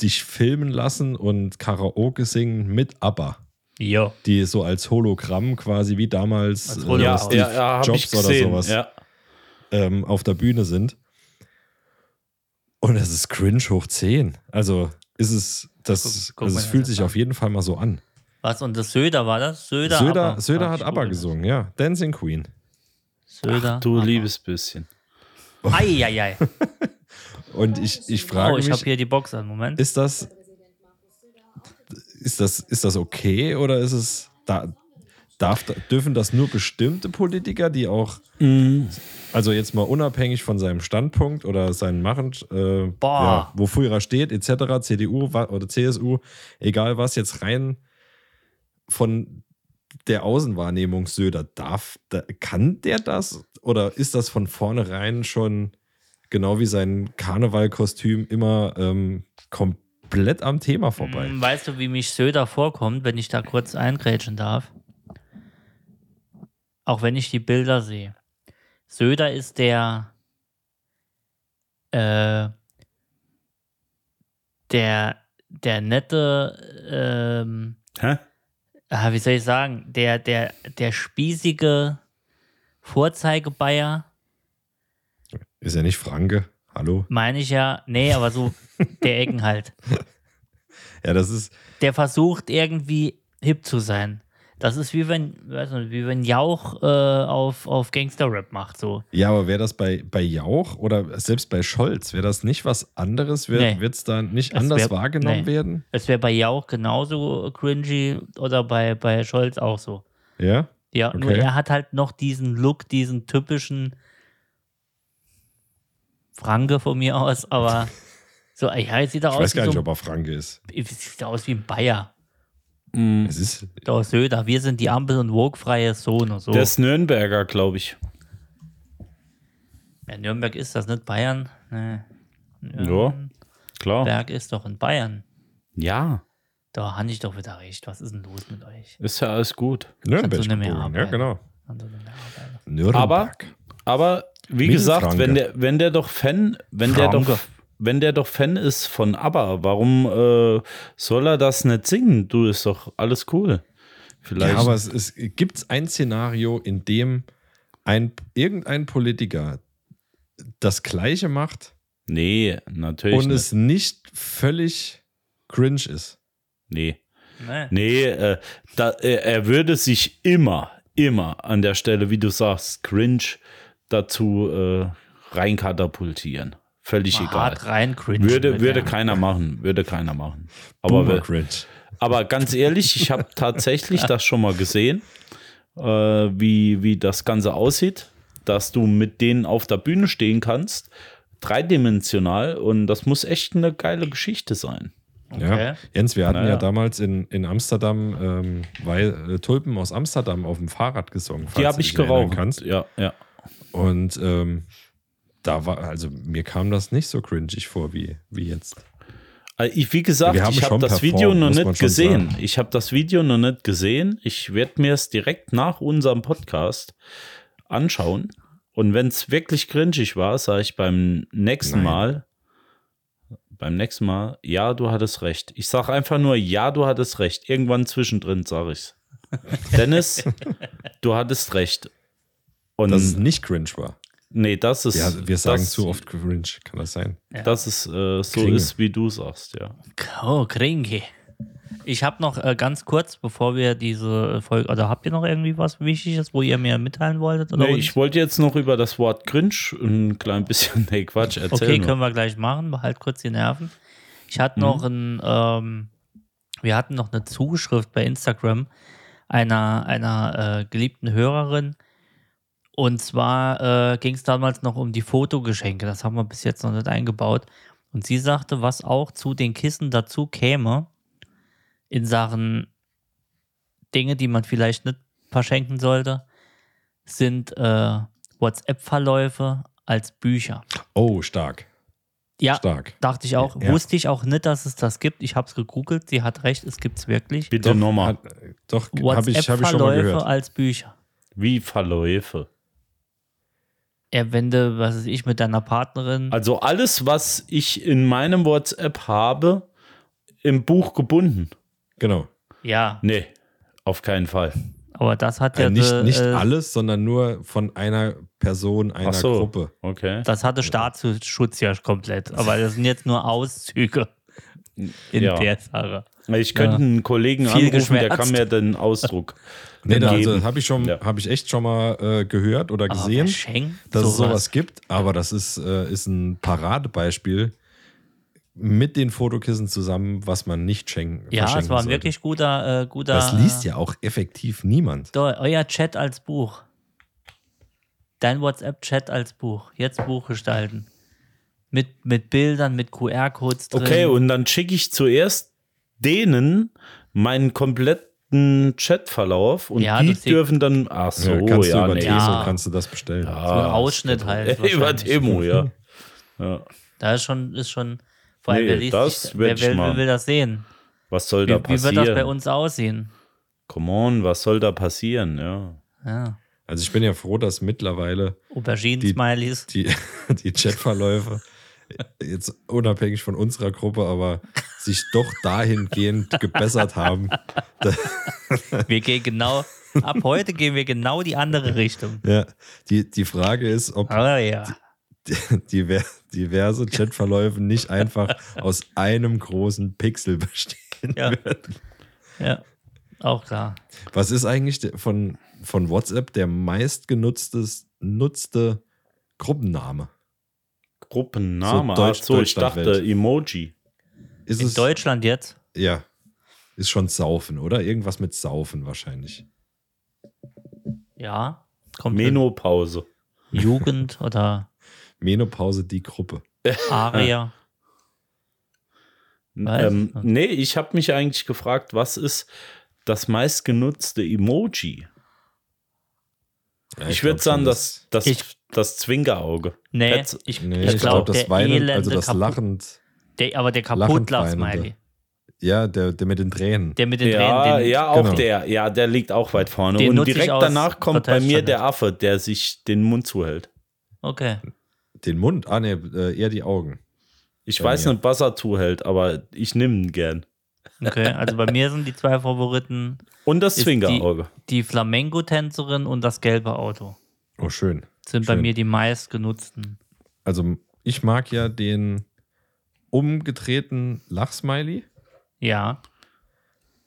dich filmen lassen und Karaoke singen mit ABBA. Ja. Die so als Hologramm quasi wie damals Als äh. Ja, Steve ja, ja Jobs oder sowas Ja. ähm, auf der Bühne sind. Und es ist cringe hoch 10. Also ist es, das, Guck- guck also es fühlt sich an. auf jeden Fall mal so an. Was? Und das Söder war das? Söder, Söder, ABBA. Söder hat ABBA gesungen, ja. Dancing Queen. Söder. Du ABBA. liebes bisschen. Eieiei. [LAUGHS] Und ich, ich frage Oh, ich habe mich, hier die Box an. Moment. ist das, ist das, ist das okay oder ist es, da, darf, dürfen das nur bestimmte Politiker, die auch, also jetzt mal unabhängig von seinem Standpunkt oder seinen Machen, äh, Boah. ja, wofür er steht, etc., CDU oder CSU, egal was, jetzt rein von der Außenwahrnehmung Söder, darf, da, kann der das oder ist das von vornherein schon genau wie sein Karnevalkostüm immer ähm, kom komplett am Thema vorbei. Hm, Weißt du, wie mich Söder vorkommt, wenn ich da kurz eingrätschen darf? Auch wenn ich die Bilder sehe. Söder ist der, äh, der, der nette, ähm, Hä? ah, wie soll ich sagen, der, der, der spießige Vorzeigebayer, Ist ja nicht Franke. Hallo? meine ich ja, nee, aber so der Ecken halt. [LAUGHS] Ja, das ist, der versucht irgendwie hip zu sein. Das ist wie wenn, weiß nicht, wie wenn Jauch äh, auf, auf Gangster-Rap macht, so. ja, aber wäre das bei, bei Jauch oder selbst bei Scholz, wäre das nicht was anderes? Nee. Wird es da nicht Es anders wär- wahrgenommen nee. werden? Es wäre bei Jauch genauso cringy oder bei, bei Scholz auch so. Ja? Ja, nur Okay. er hat halt noch diesen Look, diesen typischen Franke von mir aus, aber [LAUGHS] so, ja, jetzt sieht er Ich aus weiß gar nicht, so, ob er Franke ist. sieht aus wie ein Bayer. Es ist, Der Söder, wir sind die Ampel und wogfreie Sohn und so. Der ist Nürnberger, glaube ich. ja, Nürnberg ist das nicht Bayern. Nee. Ja, klar. Nürnberg ist doch in Bayern. Ja, Da habe ich doch wieder recht. Was ist denn los mit euch? ist ja alles gut. Nürnberg. Kannst du nicht mehr ja, genau. Nürnberg. Aber, aber wie gesagt, wenn der, wenn der doch Fan, wenn der doch, wenn der doch Fan ist von ABBA, warum äh, soll er das nicht singen? Du ist doch alles cool. Vielleicht. Ja, aber es, es gibt ein Szenario, in dem ein, irgendein Politiker das Gleiche macht nee, natürlich und nicht. es nicht völlig cringe ist. nee. Nee. Nee, äh, da, er, er würde sich immer, immer an der Stelle, wie du sagst, cringe dazu äh, reinkatapultieren. Völlig Mal egal. hart rein cringe. Würde, würde keiner machen, würde keiner machen. Aber, wir- aber ganz ehrlich, ich habe [LAUGHS] tatsächlich das schon mal gesehen, äh, wie, wie das Ganze aussieht, dass du mit denen auf der Bühne stehen kannst, dreidimensional und das muss echt eine geile Geschichte sein. Okay. Ja. Jens, wir hatten Naja. ja damals in, in Amsterdam ähm, weil, äh, Tulpen aus Amsterdam auf dem Fahrrad gesungen. Die habe ich geraucht. Kannst. Ja, ja. Und ähm, da war, also mir kam das nicht so cringig vor wie, wie jetzt. Ich, wie gesagt, ich habe das Video noch nicht gesehen. sagen. Ich habe das Video noch nicht gesehen. Ich werde mir es direkt nach unserem Podcast anschauen. Und wenn es wirklich cringig war, sage ich beim nächsten Nein. Mal, beim nächsten Mal, ja, du hattest recht. Ich sage einfach nur, ja, du hattest recht. Irgendwann zwischendrin sage ich's. Dennis, [LAUGHS] du hattest recht. Und Dass es nicht cringe war. nee, das ist. Ja, wir sagen das, zu oft cringe, kann das sein? Dass es äh, so Kringe. ist, wie du sagst, ja. Oh, Krinke. Ich habe noch äh, ganz kurz, bevor wir diese Folge, oder habt ihr noch irgendwie was Wichtiges, wo ihr mir mitteilen wolltet? Oder Nee, ich wollte jetzt noch über das Wort cringe ein klein bisschen, [LAUGHS] nee, Quatsch, erzählen. Okay, können wir gleich machen. Behalt kurz die Nerven. Ich hatte Mhm. noch ein, ähm, wir hatten noch eine Zuschrift bei Instagram einer, einer äh, geliebten Hörerin. Und zwar äh, ging es damals noch um die Fotogeschenke. Das haben wir bis jetzt noch nicht eingebaut. Und sie sagte, was auch zu den Kissen dazu käme, in Sachen Dinge, die man vielleicht nicht verschenken sollte, sind äh, WhatsApp-Verläufe als Bücher. Oh, stark. Ja, Stark. dachte ich auch. Ja. Wusste ich auch nicht, dass es das gibt. Ich habe es gegoogelt. Sie hat recht, es gibt es wirklich. Bitte nochmal. Hat, doch, habe ich, hab ich schon mal WhatsApp-Verläufe gehört. als Bücher. Wie Verläufe. Du, was weiß ich, mit deiner Partnerin. Also alles, was ich in meinem WhatsApp habe, im Buch gebunden. Genau. ja, Nee, auf keinen Fall. aber das hat ja. Äh, nicht nicht äh, alles, sondern nur von einer Person, einer Ach so. Gruppe. Okay. Das hatte Staatsschutz ja komplett. Aber das sind jetzt nur Auszüge [LAUGHS] in Ja. der Sache. Ich könnte Ja. einen Kollegen Viel anrufen, der geschwärzt. kann mir den Ausdruck [LAUGHS] Nee, da- also geben. habe ich schon, Ja. habe ich echt schon mal äh, gehört oder Aber gesehen, dass es sowas? gibt. Aber das ist, äh, ist ein Paradebeispiel mit den Fotokissen zusammen, was man nicht schenken Ja, es war ein sollte. wirklich guter, äh, guter. Das liest ja auch effektiv niemand. Euer Chat als Buch. Dein WhatsApp-Chat als Buch. Jetzt Buch gestalten. Mit, mit Bildern, mit QR-Codes drin. Okay, und dann schicke ich zuerst denen meinen kompletten Chatverlauf und Ja, die dürfen dann. Ach so, ja, kannst ja, du über nee. Ja. kannst du das bestellen. so ein Ausschnitt halt. [LAUGHS] Über. Demo, ja. [LAUGHS] ja. Da ist schon, ist schon Vor allem, Nee, wer, liest das wer, ich wer, wer will das sehen? Was soll Wie, da wie passieren? wird das bei uns aussehen? Come on, was soll da passieren? Ja. Ja. Also ich bin ja froh, dass mittlerweile Auberginen-Smileys. die, die [LAUGHS] Chatverläufe jetzt unabhängig von unserer Gruppe, aber sich doch dahingehend gebessert haben. Wir gehen genau, ab heute gehen wir genau die andere Richtung. Ja, die, die Frage ist, ob Oh ja. diver- diverse Chatverläufe nicht einfach aus einem großen Pixel bestehen Ja. werden. Ja, auch klar. Was ist eigentlich von, von WhatsApp der meistgenutzte nutzte Gruppenname? Gruppenname. So Deutsch- Ach so, ich dachte Emoji. Ist In es Deutschland jetzt? Ja. Ist schon Saufen, oder? Irgendwas mit Saufen wahrscheinlich. Ja. Kommt hin. Menopause. Jugend [LAUGHS] oder Menopause, die Gruppe. [LAUGHS] Aria. Ähm, nee, ich habe mich eigentlich gefragt, was ist das meistgenutzte Emoji? Ja, ich würde glaub sagen, das, das, Ich- das Zwingerauge. Nee, Petz- ich, Nee, ich ich glaube, glaube, das der Weinen, also das kaputt, lachend. Der, aber der weinende. Ja, der, der mit den Tränen. Der mit den Ja, Tränen. Den, ja, auch genau. der. Ja, der liegt auch weit vorne. Den Und ich direkt danach kommt bei mir der Affe, der sich den Mund zuhält. Okay. Den Mund? Ah, nee, äh, eher die Augen. Ich Bei weiß mir. nicht, was er zuhält, aber ich nehme ihn gern. Okay, also bei mir sind die zwei Favoriten Und das Zwingerauge. die Flamenco-Tänzerin und das gelbe Auto. Oh, schön. Sind bei Schön. mir die meistgenutzten. Also, ich mag ja den umgedrehten Lachsmiley, Ja,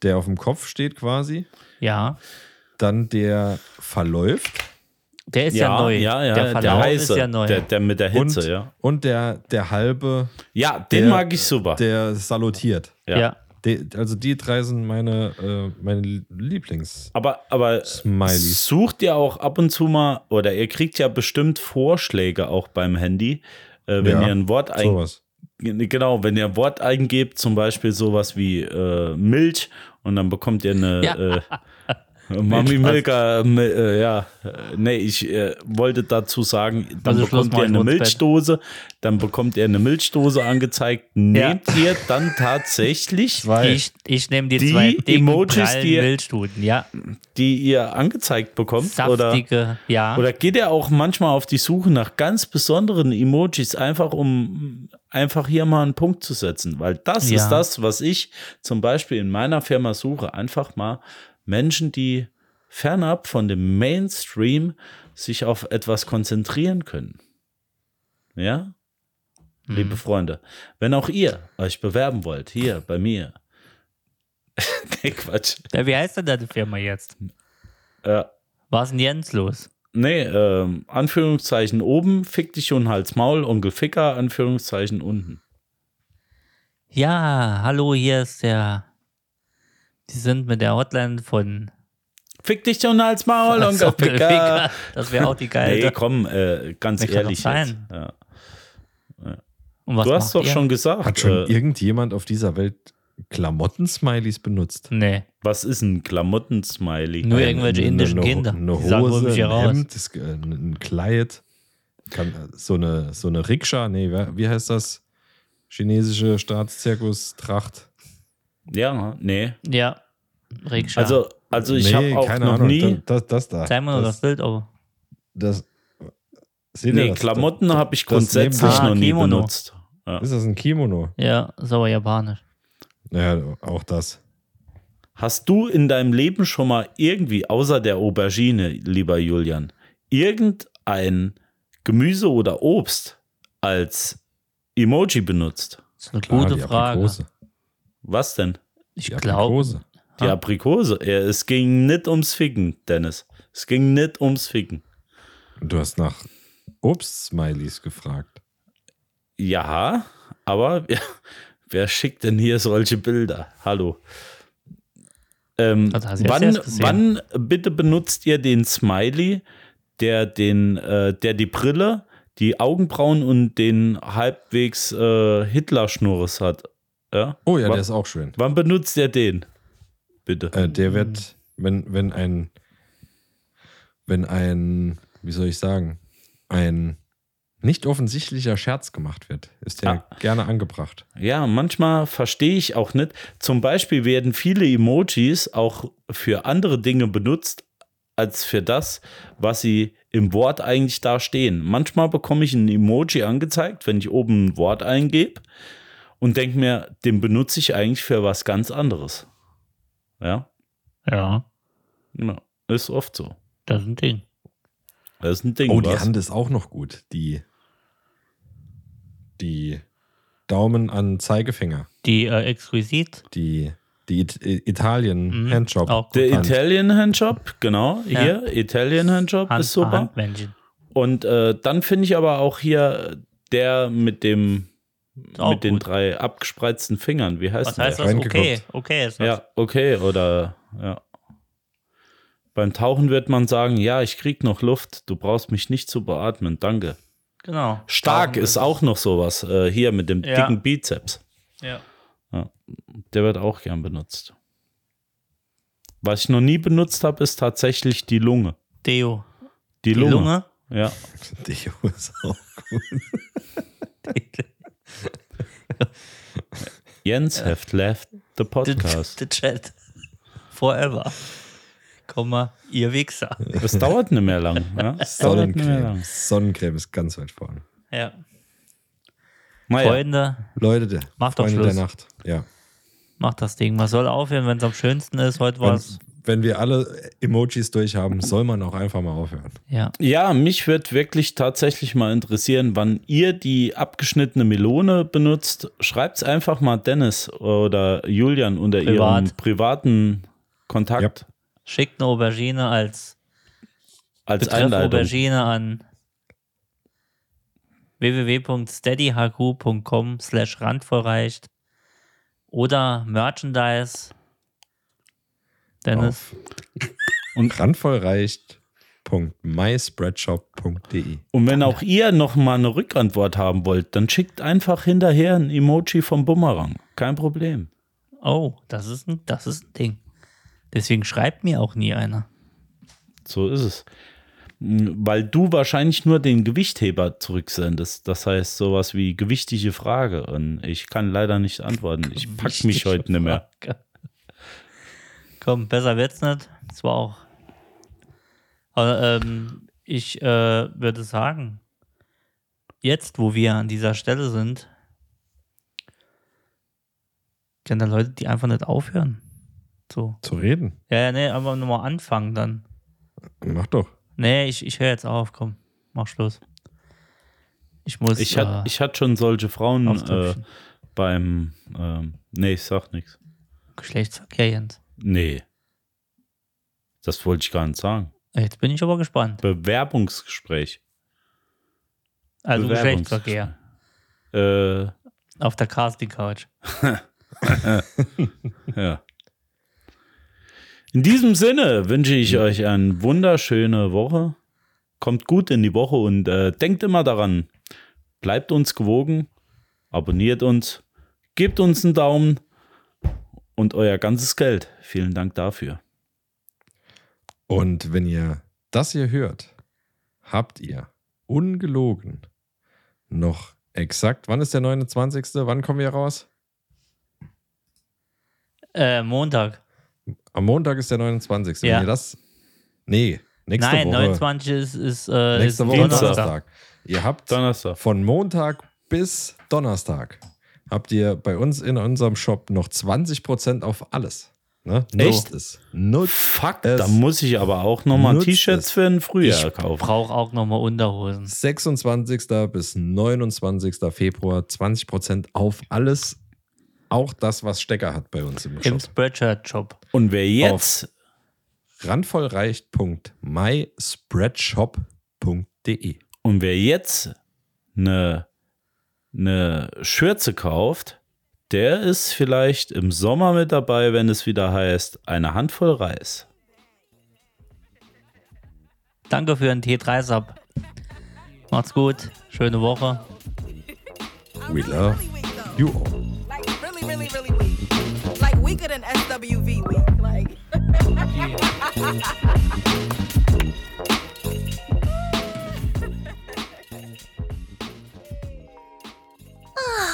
der auf dem Kopf steht quasi. ja. Dann der verläuft. Der ist ja, neu. Ja, ja, der der, Verlauf heiße, ist ja neu. Der, der mit der Hitze, und, ja. und der, der halbe, Ja, den der- mag ich super. der salutiert. ja. ja. Die, also die drei sind meine, äh, meine Lieblings. Aber, aber Smileys. sucht ihr auch ab und zu mal, oder ihr kriegt ja bestimmt Vorschläge auch beim Handy, äh, wenn Ja, ihr ein Wort ein, Sowas. genau, wenn ihr ein Wort eingebt, zum Beispiel sowas wie äh, Milch und dann bekommt ihr eine Ja. [LAUGHS] Mami Milka, mi- äh, ja, nee, ich äh, wollte dazu sagen, dann Also bekommt ihr eine. Milchdose, dann bekommt ihr eine Milchdose angezeigt, nehmt ihr dann tatsächlich Zwei. Ich, ich nehme die, Die zwei dicken, Emojis, die- Milchstuden. Ja, die ihr angezeigt bekommt oder saftige, ja. Oder geht er auch manchmal auf die Suche nach ganz besonderen Emojis, einfach um einfach hier mal einen Punkt zu setzen? Weil das Ja. ist das, was ich zum Beispiel in meiner Firma suche. Einfach mal Menschen, die fernab von dem Mainstream sich auf etwas konzentrieren können. Ja? Mhm. Liebe Freunde, wenn auch ihr euch bewerben wollt, hier bei mir. [LAUGHS] nee, Quatsch. ja, wie heißt denn deine Firma jetzt? Äh, Was ist denn Jens los? Nee, ähm, Anführungszeichen oben, fick dich und Hals Maul, Onkel Ficker, Anführungszeichen unten. Ja, hallo, hier ist der. Die sind mit der Hotline von Fick dich und Hals Maul, Onkel Onkel Ficker. Ficker. Das wäre auch die geile. Nee, komm, äh, ganz kann ehrlich jetzt. Ja. Und was Du hast doch ihr? schon gesagt, Hat schon äh, irgendjemand auf dieser Welt Klamotten-Smileys benutzt? Nee, was ist ein Klamotten-Smiley? nur Ein- irgendwelche eine- indischen eine, Kinder. Eine Die sagen, hol Hose, mich ein raus. Hemd, das, äh, ein Kleid, kann, so eine, so eine Rikscha, nee, wie heißt das? Chinesische Staatszirkus-Tracht. Ja, nee. Ja, Rikscha. Also, also ich nee, habe auch keine noch Ahnung, nie. Das, das da. Zeig mal das das, Bild, oh. das, seht Nee, das? Klamotten habe ich das grundsätzlich Ah, noch nie Kimono. benutzt. Ja. Ist das ein Kimono? Ja, ist aber japanisch. Ja, auch das. Hast du in deinem Leben schon mal irgendwie, außer der Aubergine, lieber Julian, irgendein Gemüse oder Obst als Emoji benutzt? Das ist eine Klar, gute Frage. Aprikose. Was denn? Ich Die glaube, Aprikose. Die Aprikose. Ja, es ging nicht ums Ficken, Dennis. Es ging nicht ums Ficken. Du hast nach Obst-Smileys gefragt. Ja, aber wer, wer schickt denn hier solche Bilder? Hallo. Ähm, wann, wann bitte benutzt ihr den Smiley, der den, äh, der die Brille, die Augenbrauen und den halbwegs äh, Hitler-Schnurres hat? Ja? Oh ja, wann, der ist auch schön. wann benutzt ihr den? Bitte. Äh, der wird, wenn, wenn ein, wenn ein, wie soll ich sagen, ein nicht offensichtlicher Scherz gemacht wird, ist ja Ah. gerne angebracht. Ja, manchmal verstehe ich auch nicht. Zum Beispiel werden viele Emojis auch für andere Dinge benutzt, als für das, was sie im Wort eigentlich da stehen. Manchmal bekomme ich ein Emoji angezeigt, wenn ich oben ein Wort eingebe und denke mir, den benutze ich eigentlich für was ganz anderes. Ja, Ja, ja ist oft so. das ist ein Ding. Das ist ein Ding. Oh, die was? Hand ist auch noch gut. Die, die Daumen an Zeigefinger. Die äh, exquisit. Die, die It Italien Mhm. Handjob. Der Hand. Italian Handjob, genau, Ja. hier, Italian Handjob Hand, ist super. Und äh, dann finde ich aber auch hier der mit dem auch mit den gut. drei abgespreizten Fingern. Wie heißt Was der? heißt das? Okay, okay ist das. Ja, okay, oder ja. Beim Tauchen wird man sagen, ja, ich krieg noch Luft, du brauchst mich nicht zu beatmen, danke. Genau. Stark Tauchen ist auch noch sowas, äh, hier mit dem Ja. dicken Bizeps. Ja. Der wird auch gern benutzt. Was ich noch nie benutzt habe, ist tatsächlich die Lunge. Deo. Die, Die Lunge. Lunge. Ja. [LAUGHS] Deo ist auch gut. [LAUGHS] [LAUGHS] Jens have left the [LAUGHS] The, podcast. the Chat. Forever. Komma, ihr Wichser. Es dauert nicht mehr lang. Ja? Es dauert nicht mehr Sonnencreme. lang. Sonnencreme ist ganz weit vorne. Ja. Naja, Freunde, Leute, der Macht doch Freunde der Schluss. Nacht. Ja. macht das Ding. Man soll aufhören, wenn es am schönsten ist. Heute war es. Wenn wir alle Emojis durch haben, soll man auch einfach mal aufhören. Ja. ja, mich würde wirklich tatsächlich mal interessieren, wann ihr die abgeschnittene Melone benutzt. Schreibt es einfach mal Dennis oder Julian unter Privat. ihrem privaten Kontakt Schickt eine Aubergine als als Betreff Einleitung. Aubergine an www.steadyhq.com slash randvorreicht oder Merchandise. Dennis, Und randvollreicht.myspreadshop.de. Und wenn auch ihr noch mal eine Rückantwort haben wollt, dann schickt einfach hinterher ein Emoji vom Bumerang. Kein Problem. oh, das ist ein, das ist ein Ding. Deswegen schreibt mir auch nie einer. So ist es. M, Weil du wahrscheinlich nur den Gewichtheber zurücksendest. Das heißt, sowas wie gewichtige Frage. Und ich kann leider nicht antworten. Ich pack mich heute nicht mehr. Komm, besser wird's nicht. Das war auch. Aber ähm, ich äh, würde sagen, jetzt, wo wir an dieser Stelle sind, kennen da Leute, die einfach nicht aufhören. So. Zu reden. Ja, ja, nee, aber nochmal anfangen dann. Mach doch. Nee, ich, ich höre jetzt auf, komm, mach Schluss. Ich muss. Ich äh, hatte ich hatte schon solche Frauen äh, beim. Ähm, nee, ich sag nichts. Geschlechtsverkehr, Jens. Nee. Das wollte ich gar nicht sagen. Jetzt bin ich aber gespannt. Bewerbungsgespräch. Also. Geschlechtsverkehr. Äh, Auf der Casting-Couch. [LAUGHS] Ja. In diesem Sinne wünsche ich euch eine wunderschöne Woche. Kommt gut in die Woche und äh, denkt immer daran, bleibt uns gewogen, abonniert uns, gebt uns einen Daumen und euer ganzes Geld. Vielen Dank dafür. Und wenn ihr das hier hört, habt ihr ungelogen noch exakt, wann ist der 29.? Wann kommen wir raus? Äh, Montag. Am Montag ist der 29. Ja. Wenn ihr das. Nee, nächste Nein, Woche. 29 ist, ist, äh, nächste ist Woche Dienstag. Donnerstag. Ihr habt Donnerstag. von Montag bis Donnerstag habt ihr bei uns in unserem Shop noch 20% auf alles. Ne? Nutzt es. Nutzt Fuck, es. da muss ich aber auch nochmal T-Shirts für ein Frühjahr Ich kaufen. brauche auch nochmal Unterhosen. 26. bis 29. Februar 20% auf alles. Auch das, was Stecker hat bei uns im Im Shop. Spreadshirt-Shop. Und wer jetzt randvollreicht.myspreadshop.de Und wer jetzt eine, eine Schürze kauft, der ist vielleicht im Sommer mit dabei, wenn es wieder heißt, eine Handvoll Reis. Danke für den T3-Sub. Macht's gut. Schöne Woche. We love you all. Like really, really, really weak. Like weaker than SWV weak. Like. [LAUGHS]